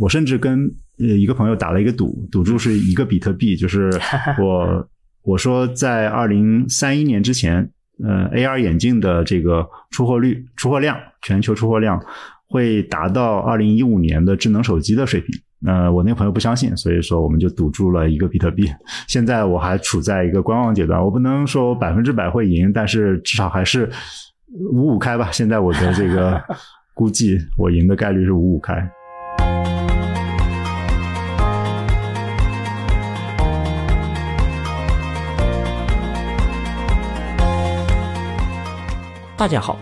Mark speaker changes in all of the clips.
Speaker 1: 我甚至跟呃一个朋友打了一个赌，赌注是一个比特币，就是 我我说在二零三一年之前，呃，AR 眼镜的这个出货率、出货量，全球出货量会达到二零一五年的智能手机的水平。呃，我那个朋友不相信，所以说我们就赌注了一个比特币。现在我还处在一个观望阶段，我不能说我百分之百会赢，但是至少还是五五开吧。现在我的这个 估计，我赢的概率是五五开。
Speaker 2: 大家好，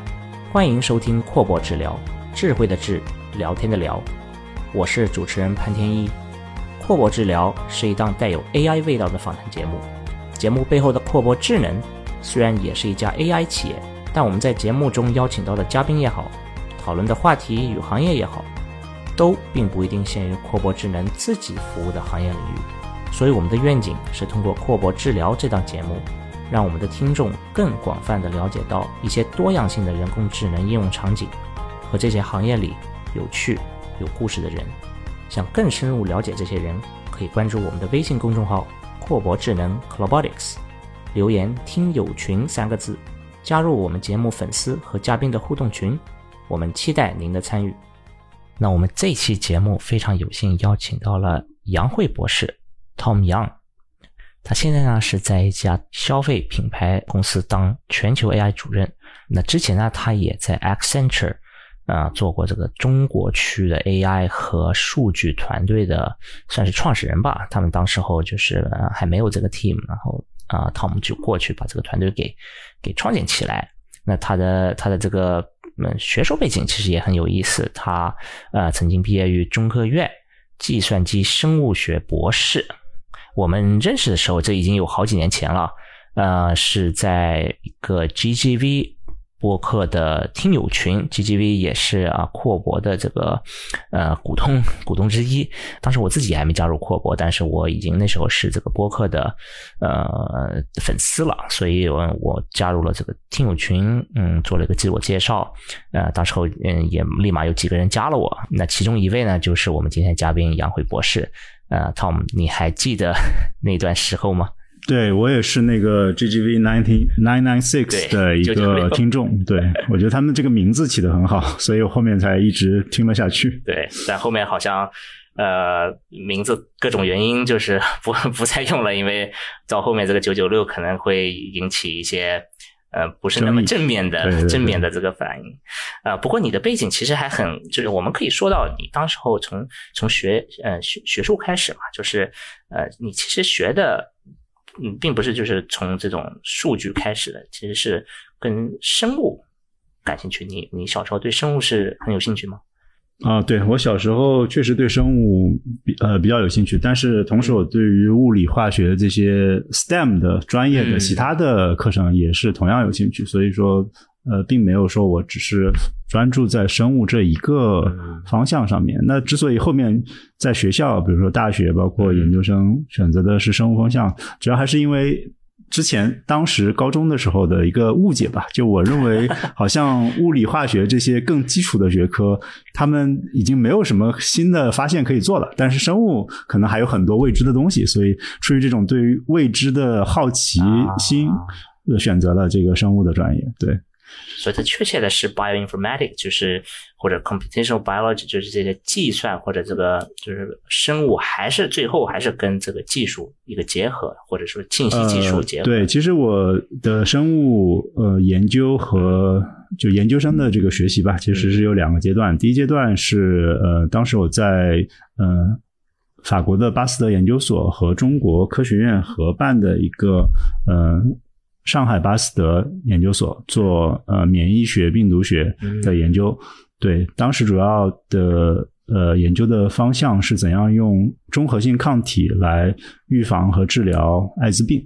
Speaker 2: 欢迎收听阔博治疗，智慧的智，聊天的聊，我是主持人潘天一。阔博治疗是一档带有 AI 味道的访谈节目，节目背后的阔博智能虽然也是一家 AI 企业，但我们在节目中邀请到的嘉宾也好，讨论的话题与行业也好，都并不一定限于阔博智能自己服务的行业领域。所以我们的愿景是通过阔博治疗这档节目。让我们的听众更广泛地了解到一些多样性的人工智能应用场景和这些行业里有趣、有故事的人。想更深入了解这些人，可以关注我们的微信公众号“阔博智能 Clobotics”，留言“听友群”三个字，加入我们节目粉丝和嘉宾的互动群。我们期待您的参与。那我们这期节目非常有幸邀请到了杨慧博士 Tom Young。他现在呢是在一家消费品牌公司当全球 AI 主任。那之前呢，他也在 Accenture 啊做过这个中国区的 AI 和数据团队的，算是创始人吧。他们当时候就是还没有这个 team，然后啊，Tom 就过去把这个团队给给创建起来。那他的他的这个嗯学术背景其实也很有意思。他呃曾经毕业于中科院计算机生物学博士。我们认识的时候，这已经有好几年前了。呃，是在一个 GGV 播客的听友群，GGV 也是啊阔博的这个呃股东股东之一。当时我自己还没加入阔博，但是我已经那时候是这个播客的呃粉丝了，所以我我加入了这个听友群，嗯，做了一个自我介绍。呃，当时候嗯也立马有几个人加了我，那其中一位呢就是我们今天嘉宾杨慧博士。呃，Tom，你还记得 那段时候吗？
Speaker 1: 对我也是那个 GGV nineteen nine nine six 的一个听众。对 我觉得他们这个名字起的很好，所以我后面才一直听了下去。
Speaker 2: 对，但后面好像呃名字各种原因就是 不 不再用了，因为到后面这个九九六可能会引起一些。呃，不是那么正面的正面的这个反应，啊，不过你的背景其实还很，就是我们可以说到你当时候从从学呃学学术开始嘛，就是呃你其实学的嗯并不是就是从这种数据开始的，其实是跟生物感兴趣。你你小时候对生物是很有兴趣吗？
Speaker 1: 啊，对我小时候确实对生物比呃比较有兴趣，但是同时我对于物理化学这些 STEM 的专业的其他的课程也是同样有兴趣，所以说呃并没有说我只是专注在生物这一个方向上面。那之所以后面在学校，比如说大学，包括研究生选择的是生物方向，主要还是因为。之前当时高中的时候的一个误解吧，就我认为 好像物理化学这些更基础的学科，他们已经没有什么新的发现可以做了，但是生物可能还有很多未知的东西，所以出于这种对于未知的好奇心，选择了这个生物的专业。对。
Speaker 2: 所以它确切的是 bioinformatics，就是或者 computational biology，就是这些计算或者这个就是生物，还是最后还是跟这个技术一个结合，或者说信息技术结合。
Speaker 1: 对，其实我的生物呃研究和就研究生的这个学习吧，其实是有两个阶段。第一阶段是呃，当时我在嗯法国的巴斯德研究所和中国科学院合办的一个嗯。上海巴斯德研究所做呃免疫学、病毒学的研究，对，当时主要的呃研究的方向是怎样用综合性抗体来预防和治疗艾滋病，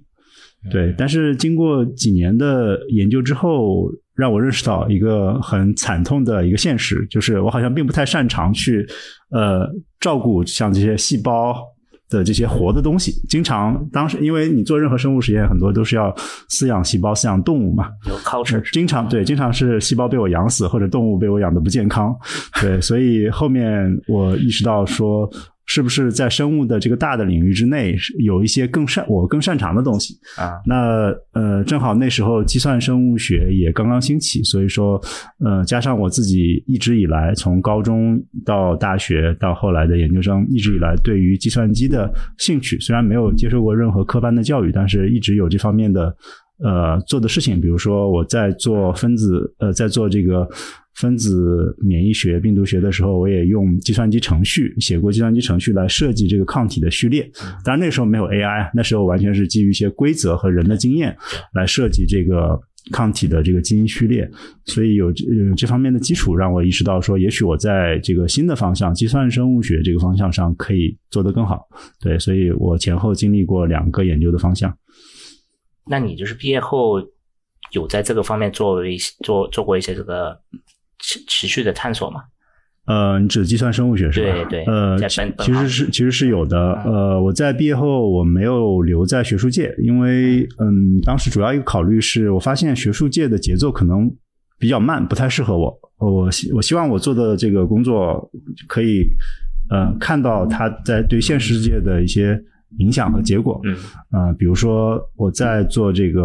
Speaker 1: 对。但是经过几年的研究之后，让我认识到一个很惨痛的一个现实，就是我好像并不太擅长去呃照顾像这些细胞。的这些活的东西，经常当时因为你做任何生物实验，很多都是要饲养细胞、饲养动物嘛，
Speaker 2: 有 culture，
Speaker 1: 经常对，经常是细胞被我养死，或者动物被我养的不健康，对，所以后面我意识到说。是不是在生物的这个大的领域之内，有一些更擅我更擅长的东西
Speaker 2: 啊？
Speaker 1: 那呃，正好那时候计算生物学也刚刚兴起，所以说呃，加上我自己一直以来从高中到大学到后来的研究生，一直以来对于计算机的兴趣，虽然没有接受过任何科班的教育，但是一直有这方面的呃做的事情。比如说我在做分子呃，在做这个。分子免疫学、病毒学的时候，我也用计算机程序写过计算机程序来设计这个抗体的序列。当然那时候没有 AI，那时候完全是基于一些规则和人的经验来设计这个抗体的这个基因序列。所以有有这方面的基础，让我意识到说，也许我在这个新的方向——计算生物学这个方向上可以做得更好。对，所以我前后经历过两个研究的方向。
Speaker 2: 那你就是毕业后有在这个方面做一些做做过一些这个？持持续的探索嘛？
Speaker 1: 呃，你指计算生物学是
Speaker 2: 吧？对对。
Speaker 1: 呃，其实是其实是有的。呃，我在毕业后我没有留在学术界，因为嗯，当时主要一个考虑是我发现学术界的节奏可能比较慢，不太适合我。我希我希望我做的这个工作可以呃看到它在对现实世界的一些影响和结果。
Speaker 2: 嗯。
Speaker 1: 啊，比如说我在做这个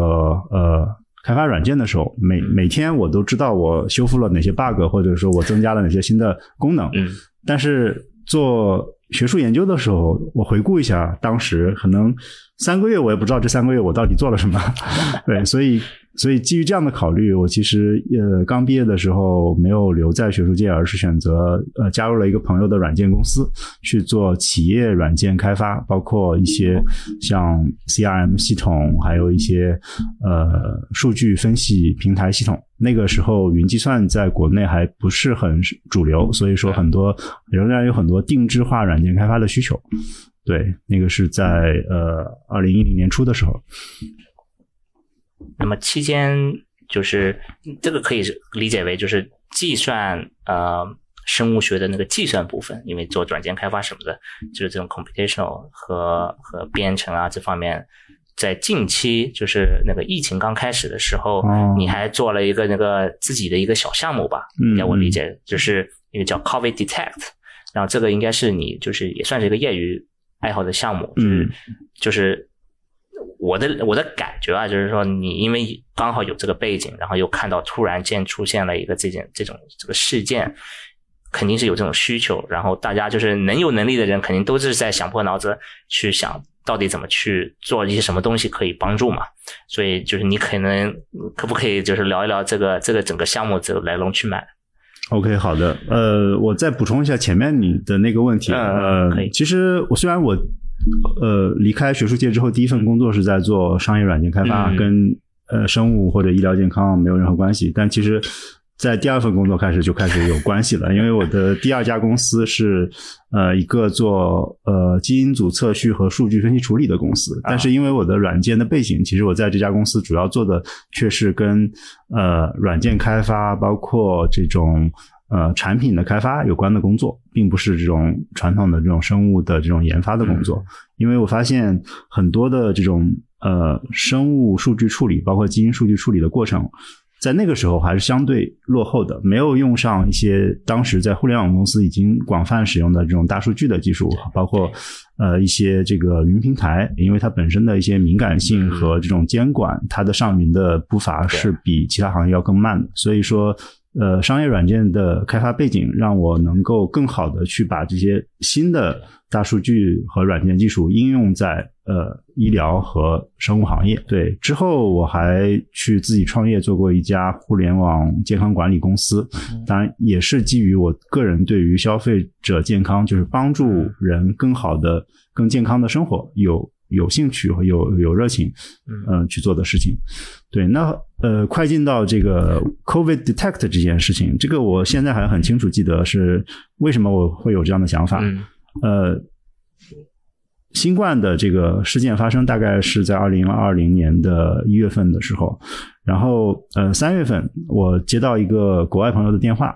Speaker 1: 呃。开发软件的时候，每每天我都知道我修复了哪些 bug，或者说我增加了哪些新的功能。
Speaker 2: 嗯，
Speaker 1: 但是做学术研究的时候，我回顾一下当时可能三个月，我也不知道这三个月我到底做了什么。对，所以。所以基于这样的考虑，我其实呃刚毕业的时候没有留在学术界，而是选择呃加入了一个朋友的软件公司去做企业软件开发，包括一些像 CRM 系统，还有一些呃数据分析平台系统。那个时候云计算在国内还不是很主流，所以说很多仍然有很多定制化软件开发的需求。对，那个是在呃二零一零年初的时候。
Speaker 2: 那么期间就是这个可以理解为就是计算呃生物学的那个计算部分，因为做软件开发什么的，就是这种 computational 和和编程啊这方面，在近期就是那个疫情刚开始的时候，你还做了一个那个自己的一个小项目吧？应该我理解就是一个叫 COVID Detect，然后这个应该是你就是也算是一个业余爱好的项目，嗯就是。我的我的感觉啊，就是说你因为刚好有这个背景，然后又看到突然间出现了一个这件这种这个事件，肯定是有这种需求。然后大家就是能有能力的人，肯定都是在想破脑子去想到底怎么去做一些什么东西可以帮助嘛。所以就是你可能可不可以就是聊一聊这个这个整个项目这个来龙去脉
Speaker 1: ？OK，好的。呃，我再补充一下前面你的那个问题。
Speaker 2: 呃，可以。
Speaker 1: 其实我虽然我。呃，离开学术界之后，第一份工作是在做商业软件开发，跟呃生物或者医疗健康没有任何关系。但其实，在第二份工作开始就开始有关系了，因为我的第二家公司是呃一个做呃基因组测序和数据分析处理的公司。但是因为我的软件的背景，其实我在这家公司主要做的却是跟呃软件开发，包括这种。呃，产品的开发有关的工作，并不是这种传统的这种生物的这种研发的工作，因为我发现很多的这种呃生物数据处理，包括基因数据处理的过程，在那个时候还是相对落后的，没有用上一些当时在互联网公司已经广泛使用的这种大数据的技术，包括呃一些这个云平台，因为它本身的一些敏感性和这种监管，它的上云的步伐是比其他行业要更慢的，所以说。呃，商业软件的开发背景让我能够更好的去把这些新的大数据和软件技术应用在呃医疗和生物行业。对，之后我还去自己创业做过一家互联网健康管理公司，当然也是基于我个人对于消费者健康，就是帮助人更好的、更健康的生活有。有兴趣和有有热情，嗯，去做的事情，对。那呃，快进到这个 COVID detect 这件事情，这个我现在还很清楚记得是为什么我会有这样的想法。呃，新冠的这个事件发生大概是在二零二零年的一月份的时候，然后呃三月份我接到一个国外朋友的电话，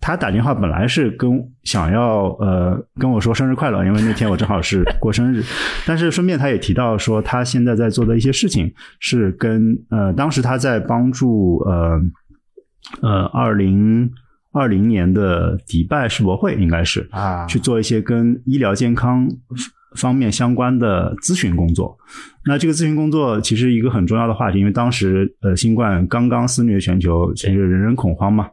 Speaker 1: 他打电话本来是跟想要呃跟我说生日快乐，因为那天我正好是过生日，但是顺便他也提到说他现在在做的一些事情是跟呃当时他在帮助呃呃二零二零年的迪拜世博会应该是
Speaker 2: 啊。
Speaker 1: 去做一些跟医疗健康方面相关的咨询工作。那这个咨询工作其实一个很重要的话题，因为当时呃新冠刚刚肆虐全球，其实人人恐慌嘛。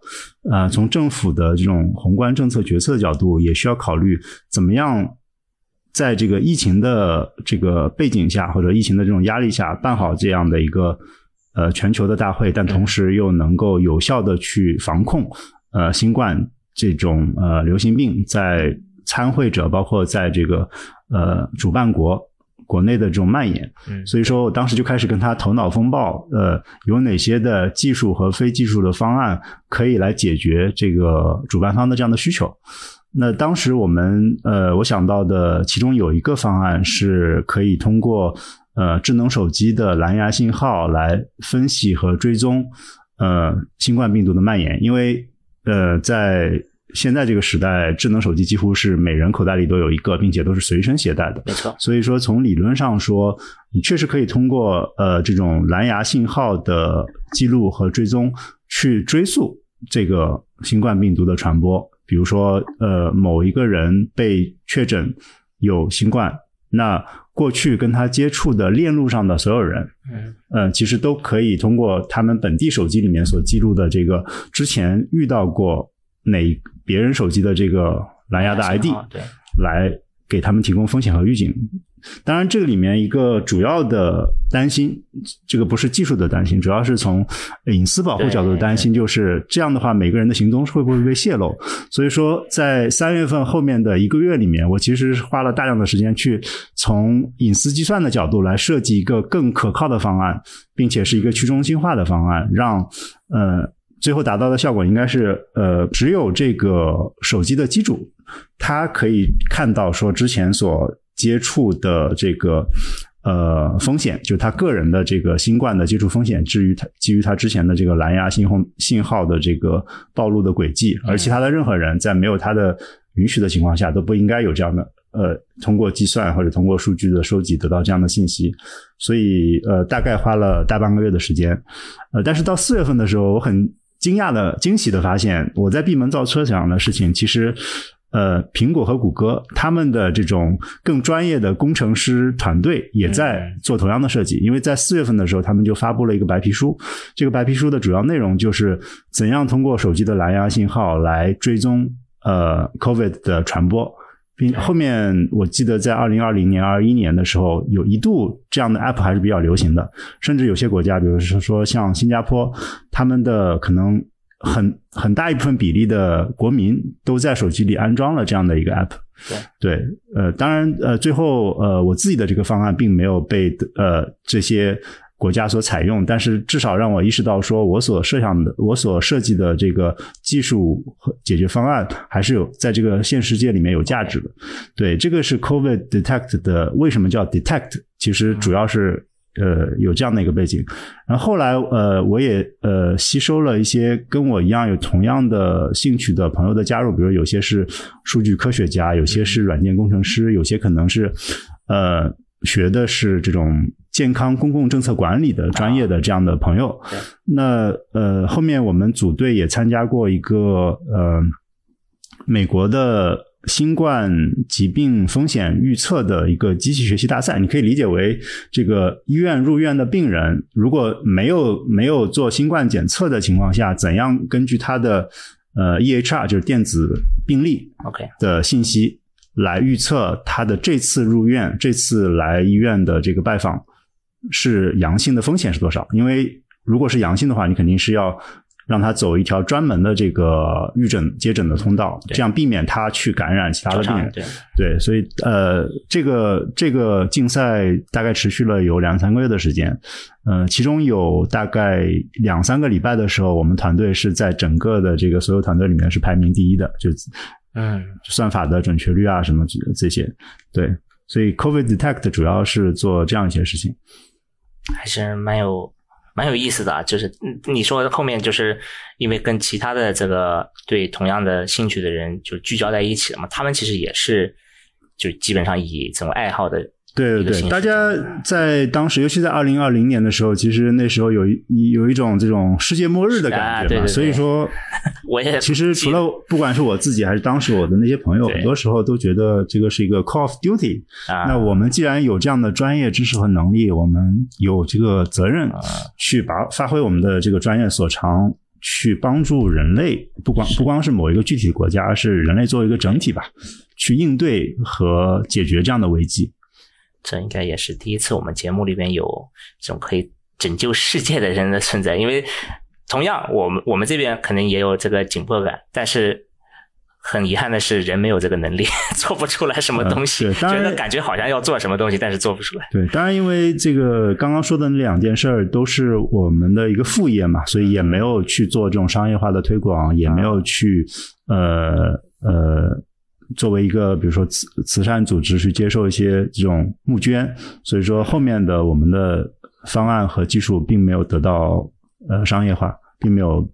Speaker 1: 呃，从政府的这种宏观政策决策的角度，也需要考虑怎么样在这个疫情的这个背景下，或者疫情的这种压力下，办好这样的一个呃全球的大会，但同时又能够有效的去防控呃新冠这种呃流行病在参会者，包括在这个呃主办国国内的这种蔓延。
Speaker 2: 嗯
Speaker 1: 所以说我当时就开始跟他头脑风暴，呃，有哪些的技术和非技术的方案可以来解决这个主办方的这样的需求。那当时我们呃，我想到的其中有一个方案是可以通过呃智能手机的蓝牙信号来分析和追踪呃新冠病毒的蔓延，因为呃在现在这个时代，智能手机几乎是每人口袋里都有一个，并且都是随身携带的。
Speaker 2: 没错，
Speaker 1: 所以说，从理论上说，你确实可以通过呃这种蓝牙信号的记录和追踪，去追溯这个新冠病毒的传播。比如说，呃，某一个人被确诊有新冠，那过去跟他接触的链路上的所有人，
Speaker 2: 嗯
Speaker 1: 呃，其实都可以通过他们本地手机里面所记录的这个之前遇到过哪别人手机的这个蓝牙的 ID，
Speaker 2: 对，
Speaker 1: 来给他们提供风险和预警。当然，这个里面一个主要的担心，这个不是技术的担心，主要是从隐私保护角度的担心，就是这样的话，每个人的行踪会不会被泄露？所以说，在三月份后面的一个月里面，我其实是花了大量的时间去从隐私计算的角度来设计一个更可靠的方案，并且是一个去中心化的方案，让呃最后达到的效果应该是呃只有这个手机的机主，他可以看到说之前所接触的这个呃风险，就是他个人的这个新冠的接触风险，至于他基于他之前的这个蓝牙信号信号的这个暴露的轨迹，而其他的任何人在没有他的允许的情况下，都不应该有这样的呃通过计算或者通过数据的收集得到这样的信息，所以呃大概花了大半个月的时间，呃，但是到四月份的时候，我很惊讶的、惊喜的发现，我在闭门造车想的事情，其实呃，苹果和谷歌他们的这种更专业的工程师团队也在做同样的设计，因为在四月份的时候，他们就发布了一个白皮书。这个白皮书的主要内容就是怎样通过手机的蓝牙信号来追踪呃 COVID 的传播。并后面我记得在二零二零年、二一年的时候，有一度这样的 app 还是比较流行的，甚至有些国家，比如说说像新加坡，他们的可能很很大一部分比例的国民都在手机里安装了这样的一个 app。对，呃，当然，呃，最后，呃，我自己的这个方案并没有被呃这些国家所采用，但是至少让我意识到，说我所设想的、我所设计的这个技术和解决方案，还是有在这个现实界里面有价值的。对，这个是 COVID detect 的，为什么叫 detect？其实主要是。呃，有这样的一个背景，然后后来呃，我也呃吸收了一些跟我一样有同样的兴趣的朋友的加入，比如有些是数据科学家，有些是软件工程师，有些可能是呃学的是这种健康公共政策管理的专业的这样的朋友。那呃，后面我们组队也参加过一个呃美国的。新冠疾病风险预测的一个机器学习大赛，你可以理解为这个医院入院的病人，如果没有没有做新冠检测的情况下，怎样根据他的呃 EHR 就是电子病历
Speaker 2: OK
Speaker 1: 的信息来预测他的这次入院、这次来医院的这个拜访是阳性的风险是多少？因为如果是阳性的话，你肯定是要。让他走一条专门的这个预诊接诊的通道，这样避免他去感染其他的病人。
Speaker 2: 对
Speaker 1: 对，所以呃，这个这个竞赛大概持续了有两三个月的时间，呃，其中有大概两三个礼拜的时候，我们团队是在整个的这个所有团队里面是排名第一的，就
Speaker 2: 嗯，
Speaker 1: 算法的准确率啊什么这些。对，所以 COVID Detect 主要是做这样一些事情，
Speaker 2: 还是蛮有。蛮有意思的啊。就是你说后面就是因为跟其他的这个对同样的兴趣的人就聚焦在一起了嘛，他们其实也是就基本上以这种爱好的。
Speaker 1: 对对对，大家在当时，尤其在二零二零年的时候，其实那时候有一有一种这种世界末日的感
Speaker 2: 觉嘛。
Speaker 1: 所以说，
Speaker 2: 我也
Speaker 1: 其实除了不管是我自己还是当时我的那些朋友，很多时候都觉得这个是一个 call of duty。那我们既然有这样的专业知识和能力，我们有这个责任去把发挥我们的这个专业所长，去帮助人类，不光不光是某一个具体的国家，而是人类作为一个整体吧，去应对和解决这样的危机。
Speaker 2: 这应该也是第一次，我们节目里边有这种可以拯救世界的人的存在。因为同样，我们我们这边可能也有这个紧迫感，但是很遗憾的是，人没有这个能力，做不出来什么东西。觉得感觉好像要做什么东西，但是做不出来。
Speaker 1: 对，当然，因为这个刚刚说的那两件事儿都是我们的一个副业嘛，所以也没有去做这种商业化的推广，也没有去呃呃。作为一个比如说慈慈善组织去接受一些这种募捐，所以说后面的我们的方案和技术并没有得到呃商业化，并没有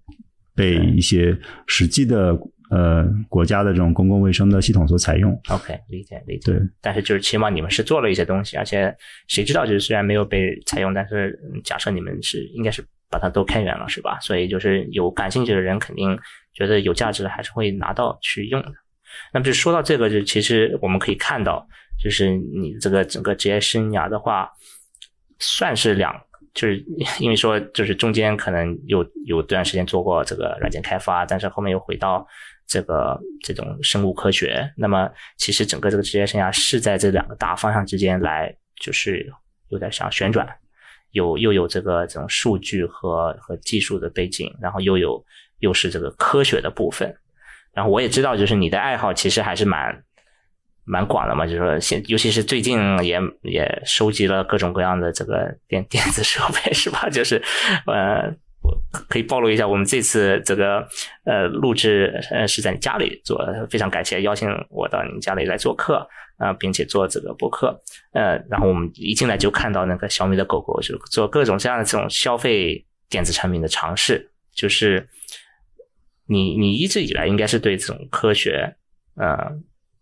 Speaker 1: 被一些实际的呃国家的这种公共卫生的系统所采用。
Speaker 2: OK，理解理解。
Speaker 1: 对，
Speaker 2: 但是就是起码你们是做了一些东西，而且谁知道就是虽然没有被采用，但是假设你们是应该是把它都开源了，是吧？所以就是有感兴趣的人肯定觉得有价值的，还是会拿到去用的。那么就说到这个，就其实我们可以看到，就是你这个整个职业生涯的话，算是两，就是 因为说就是中间可能有有段时间做过这个软件开发，但是后面又回到这个这种生物科学。那么其实整个这个职业生涯是在这两个大方向之间来，就是有点像旋转，有又有这个这种数据和和技术的背景，然后又有又是这个科学的部分。然后我也知道，就是你的爱好其实还是蛮蛮广的嘛，就是说现尤其是最近也也收集了各种各样的这个电 电子设备，是吧？就是呃，可以暴露一下，我们这次这个呃录制呃是在你家里做，非常感谢邀请我到你家里来做客啊，并且做这个播客。呃，然后我们一进来就看到那个小米的狗狗，就做各种各样的这种消费电子产品的尝试，就是。你你一直以来应该是对这种科学，呃，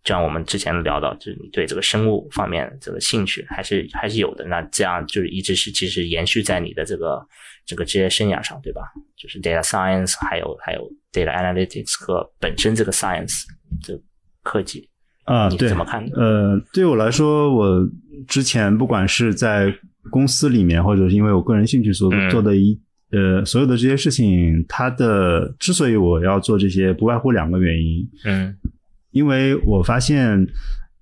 Speaker 2: 就像我们之前聊到，就是你对这个生物方面这个兴趣还是还是有的。那这样就是一直是其实延续在你的这个这个职业生涯上，对吧？就是 data science，还有还有 data analytics 和本身这个 science 这科技
Speaker 1: 啊，你，
Speaker 2: 怎么看？
Speaker 1: 呃，对我来说，我之前不管是在公司里面，或者是因为我个人兴趣所做的一。呃，所有的这些事情，它的之所以我要做这些，不外乎两个原因。
Speaker 2: 嗯，
Speaker 1: 因为我发现，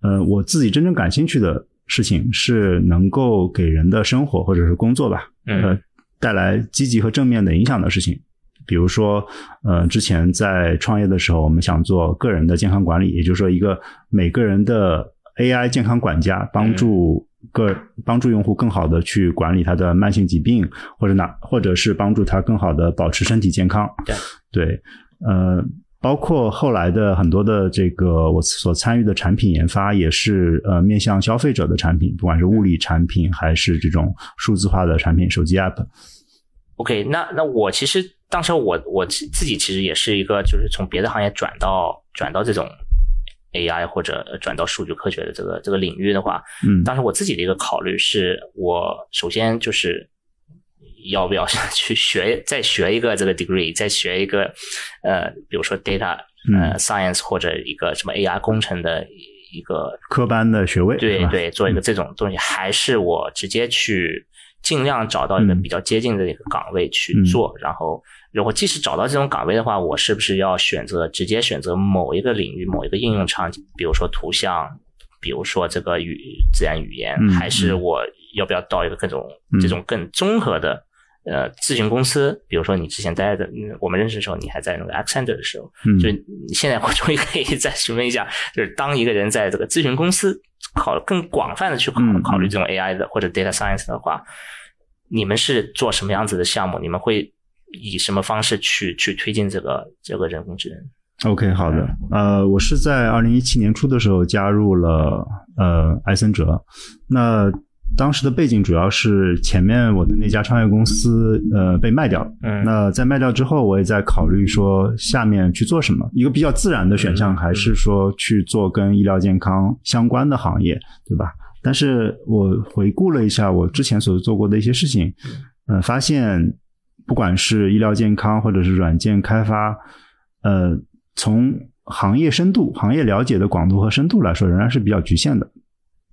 Speaker 1: 呃，我自己真正感兴趣的事情是能够给人的生活或者是工作吧，呃，带来积极和正面的影响的事情。比如说，呃，之前在创业的时候，我们想做个人的健康管理，也就是说，一个每个人的 AI 健康管家，帮助。个帮助用户更好的去管理他的慢性疾病，或者哪或者是帮助他更好的保持身体健康。
Speaker 2: 对
Speaker 1: 对，呃，包括后来的很多的这个我所参与的产品研发，也是呃面向消费者的产品，不管是物理产品还是这种数字化的产品，手机 App。
Speaker 2: OK，那那我其实当时我我自己其实也是一个，就是从别的行业转到转到这种。AI 或者转到数据科学的这个这个领域的话，
Speaker 1: 嗯，
Speaker 2: 当时我自己的一个考虑是，我首先就是要不要 去学再学一个这个 degree，再学一个呃，比如说 data 呃 science 或者一个什么 AI 工程的一个
Speaker 1: 科班的学位，
Speaker 2: 对对，做一个这种东西，还是我直接去尽量找到一个比较接近的一个岗位去做，然后。如果即使找到这种岗位的话，我是不是要选择直接选择某一个领域、某一个应用场景，比如说图像，比如说这个语自然语言，还是我要不要到一个各种这种更综合的呃咨询公司？比如说你之前待的，我们认识的时候，你还在那个 Accenture 的时候，就现在我终于可以再询问一下，就是当一个人在这个咨询公司考更广泛的去考考虑这种 AI 的或者 data science 的话，你们是做什么样子的项目？你们会？以什么方式去去推进这个这个人工智能
Speaker 1: ？OK，好的。呃，我是在二零一七年初的时候加入了呃埃森哲。那当时的背景主要是前面我的那家创业公司呃被卖掉，
Speaker 2: 嗯
Speaker 1: 那在卖掉之后，我也在考虑说下面去做什么。一个比较自然的选项还是说去做跟医疗健康相关的行业，对吧？但是我回顾了一下我之前所做过的一些事情，呃，发现不管是医疗健康或者是软件开发，呃，从行业深度、行业了解的广度和深度来说，仍然是比较局限的。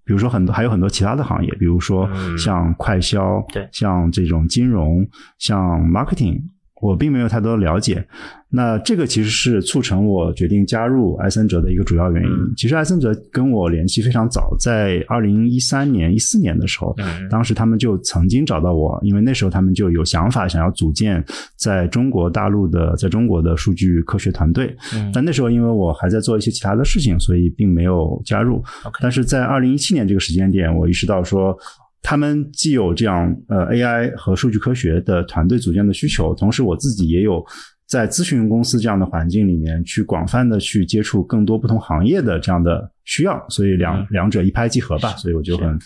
Speaker 1: 比如说很多还有很多其他的行业，比如说
Speaker 2: 嗯。
Speaker 1: 像快销，
Speaker 2: 对。
Speaker 1: 像这种金融，像 marketing，我并没有太多的了解。那这个其实是促成我决定加入埃森哲的一个主要原因。
Speaker 2: 嗯
Speaker 1: 其实埃森哲跟我联系非常早，在二零一三年、一四年的时候，
Speaker 2: 嗯
Speaker 1: 当时他们就曾经找到我，因为那时候他们就有想法想要组建在中国大陆的在中国的数据科学团队。
Speaker 2: 嗯
Speaker 1: 但那时候因为我还在做一些其他的事情，所以并没有加入。但是在二零一七年这个时间点，我意识到说。他们既有这样呃 AI 和数据科学的团队组建的需求，同时我自己也有在咨询公司这样的环境里面去广泛的去接触更多不同行业的这样的需要，所以两、
Speaker 2: 嗯。
Speaker 1: 两者一拍即合吧，所以我就很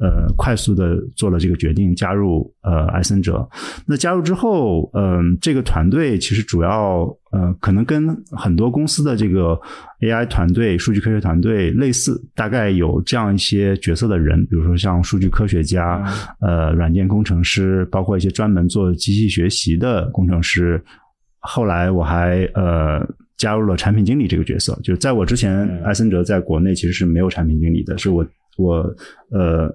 Speaker 1: 呃快速的做了这个决定，加入呃艾森哲。那加入之后，嗯、这个团队其实主要呃可能跟很多公司的这个 AI 团队、数据科学团队类似，大概有这样一些角色的人，比如说像数据科学家、呃软件工程师，包括一些专门做机器学习的工程师。后来我还呃加入了产品经理这个角色，就是在我之前，
Speaker 2: 嗯
Speaker 1: 艾森哲在国内其实是没有产品经理的，是我我呃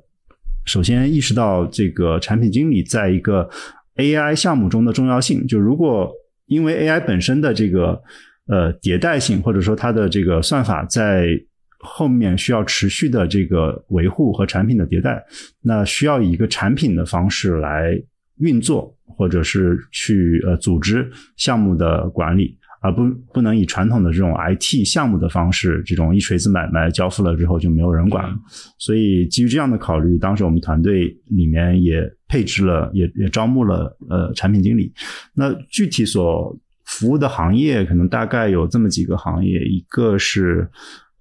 Speaker 1: 首先意识到这个产品经理在一个 AI 项目中的重要性。就如果因为 AI 本身的这个呃迭代性，或者说它的这个算法在后面需要持续的这个维护和产品的迭代，那需要以一个产品的方式来运作，或者是去呃组织项目的管理。而不不能以传统的这种 IT 项目的方式，这种一锤子买卖交付了之后就没有人管了。所以基于这样的考虑，当时我们团队里面也配置了，也也招募了呃产品经理。那具体所服务的行业可能大概有这么几个行业，一个是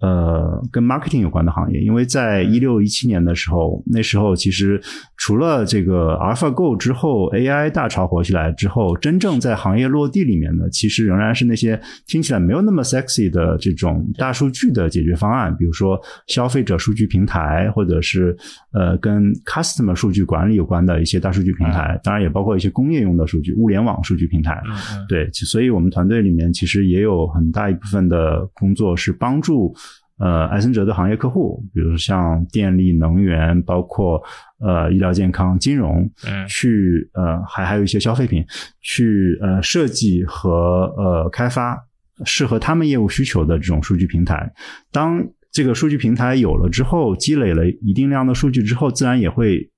Speaker 1: 呃跟 marketing 有关的行业，因为在一六一七年的时候，那时候其实除了这个 AlphaGo 之后，AI 大潮火起来之后，真正在行业落地里面的，其实仍然是那些听起来没有那么 sexy 的这种大数据的解决方案，比如说消费者数据平台，或者是呃跟 customer 数据管理有关的一些大数据平台，当然也包括一些工业用的数据、物联网数据平台。对，所以我们团队里面其实也有很大一部分的工作是帮助呃艾森哲的行业客户，比如像电力、能源，包括呃医疗健康、金融，
Speaker 2: 嗯
Speaker 1: 去呃还还有一些消费品，去呃设计和呃开发适合他们业务需求的这种数据平台。当这个数据平台有了之后，积累了一定量的数据之后，自然也会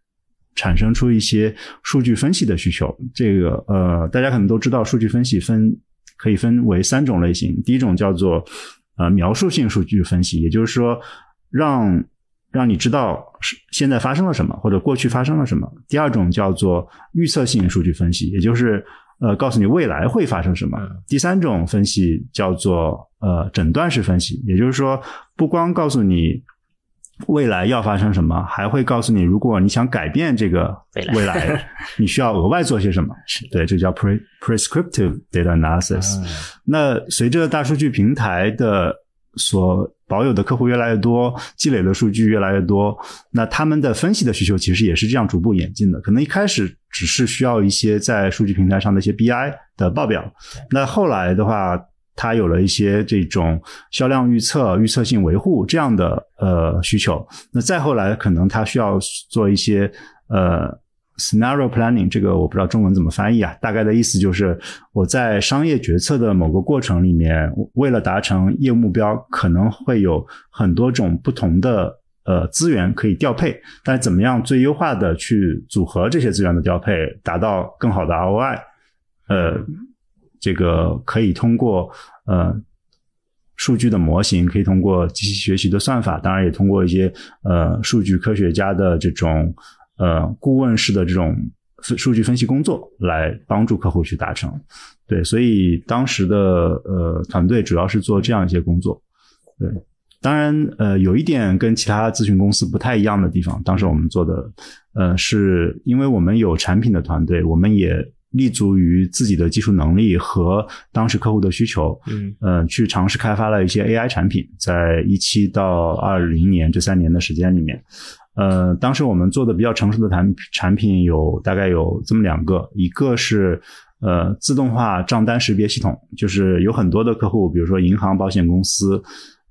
Speaker 1: 产生出一些数据分析的需求。这个呃，大家可能都知道，数据分析分可以分为三种类型。第一种叫做呃描述性数据分析，也就是说让让你知道是现在发生了什么，或者过去发生了什么。第二种叫做预测性数据分析，也就是呃告诉你未来会发生什么。
Speaker 2: 嗯
Speaker 1: 第三种分析叫做呃诊断式分析，也就是说不光告诉你未来要发生什么，还会告诉你如果你想改变这个
Speaker 2: 未来
Speaker 1: 你需要额外做些什么。对，这叫 pre prescriptive data analysis。
Speaker 2: 嗯
Speaker 1: 那随着大数据平台的所保有的客户越来越多，积累的数据越来越多，那他们的分析的需求其实也是这样逐步演进的。可能一开始只是需要一些在数据平台上的一些 BI 的报表，那后来的话，它有了一些这种销量预测、预测性维护这样的呃需求。那再后来，可能它需要做一些呃 scenario planning，这个我不知道中文怎么翻译啊。大概的意思就是我在商业决策的某个过程里面，为了达成业务目标，可能会有很多种不同的。呃，资源可以调配，但怎么样最优化的去组合这些资源的调配，达到更好的 ROI？呃，这个可以通过呃数据的模型，可以通过机器学习的算法，当然也通过一些呃数据科学家的这种呃顾问式的这种数据分析工作，来帮助客户去达成。对，所以当时的呃团队主要是做这样一些工作。对。当然，呃，有一点跟其他咨询公司不太一样的地方，当时我们做的，呃，是因为我们有产品的团队，我们也立足于自己的技术能力和当时客户的需求，
Speaker 2: 嗯，
Speaker 1: 呃，去尝试开发了一些 AI 产品，在一七到二零年这三年的时间里面，呃，当时我们做的比较成熟的产产品有大概有这么两个，一个是。呃，自动化账单识别系统，就是有很多的客户，比如说银行、保险公司，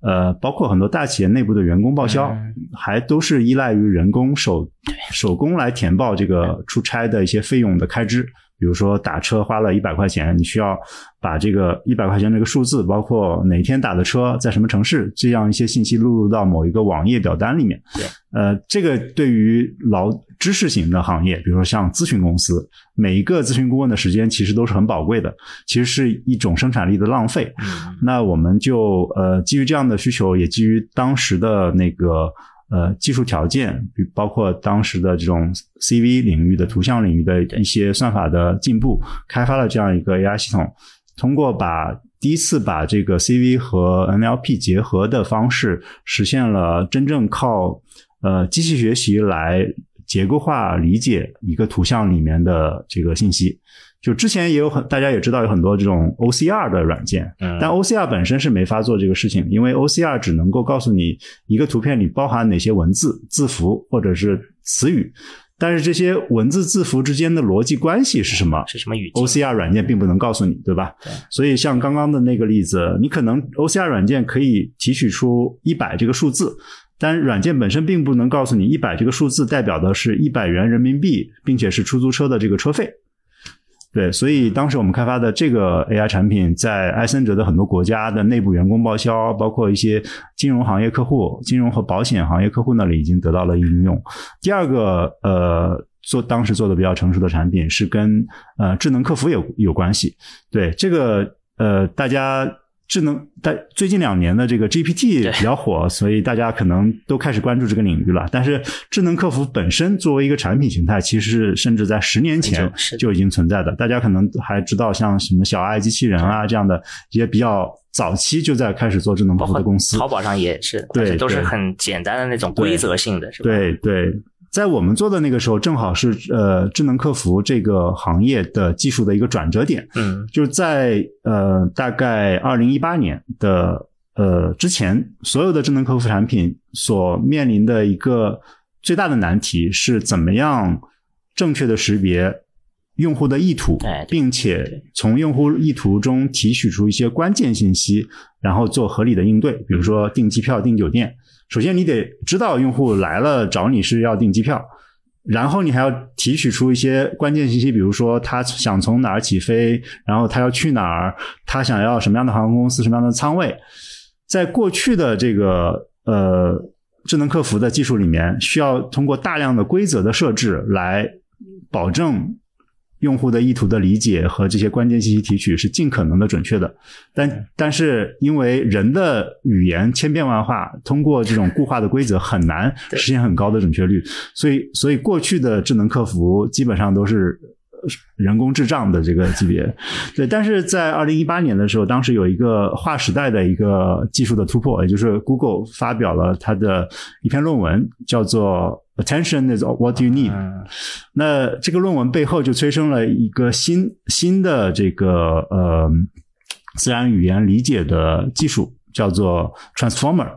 Speaker 1: 呃，包括很多大企业内部的员工报销，还都是依赖于人工手手工来填报这个出差的一些费用的开支。比如说打车花了一百块钱，你需要把这个一百块钱这个数字，包括哪天打的车，在什么城市，这样一些信息录入到某一个网页表单里面。
Speaker 2: 对，
Speaker 1: 呃，这个对于劳知识型的行业，比如说像咨询公司，每一个咨询顾问的时间其实都是很宝贵的，其实是一种生产力的浪费。那我们就呃基于这样的需求，也基于当时的那个。呃，技术条件，比包括当时的这种 CV 领域的图像领域的一些算法的进步，开发了这样一个 AI 系统。通过把第一次把这个 CV 和 NLP 结合的方式，实现了真正靠呃机器学习来结构化理解一个图像里面的这个信息。就之前也有很，大家也知道有很多这种 OCR 的软件，但 OCR 本身是没法做这个事情，因为 OCR 只能够告诉你一个图片里包含哪些文字、字符或者是词语，但是这些文字、字符之间的逻辑关系是什么？
Speaker 2: 是什么语
Speaker 1: ？OCR 软件并不能告诉你，对吧？
Speaker 2: 对。
Speaker 1: 所以像刚刚的那个例子，你可能 OCR 软件可以提取出一百这个数字，但软件本身并不能告诉你一百这个数字代表的是一百元人民币，并且是出租车的这个车费。对，所以当时我们开发的这个 AI 产品，在埃森哲的很多国家的内部员工报销，包括一些金融行业客户、金融和保险行业客户那里已经得到了应用。第二个，呃，做当时做的比较成熟的产品是跟呃智能客服有有关系。对这个，呃，大家。智能，但最近两年的这个 GPT 比较火，所以大家可能都开始关注这个领域了。但是智能客服本身作为一个产品形态，其实甚至在十年前就已经存在的。大家可能还知道像什么小爱机器人啊这样的一些比较早期就在开始做智能客服的公司。
Speaker 2: 淘宝上也是，
Speaker 1: 对，
Speaker 2: 都是很简单的那种规则性的，是吧？
Speaker 1: 对对。在我们做的那个时候，正好是呃智能客服这个行业的技术的一个转折点。
Speaker 2: 嗯，
Speaker 1: 就是在呃大概二零一八年的呃之前，所有的智能客服产品所面临的一个最大的难题是怎么样正确的识别用户的意图，并且从用户意图中提取出一些关键信息，然后做合理的应对。比如说订机票、订酒店。首先，你得知道用户来了找你是要订机票，然后你还要提取出一些关键信息，比如说他想从哪儿起飞，然后他要去哪儿，他想要什么样的航空公司、什么样的舱位。在过去的这个呃智能客服的技术里面，需要通过大量的规则的设置来保证。用户的意图的理解和这些关键信息提取是尽可能的准确的，但但是因为人的语言千变万化，通过这种固化的规则很难实现很高的准确率，所以所以过去的智能客服基本上都是人工智障的这个级别。对，但是在二零一八年的时候，当时有一个划时代的一个技术的突破，也就是 Google 发表了它的一篇论文，叫做。Attention is what you need。那这个论文背后就催生了一个新新的这个呃自然语言理解的技术，叫做 Transformer。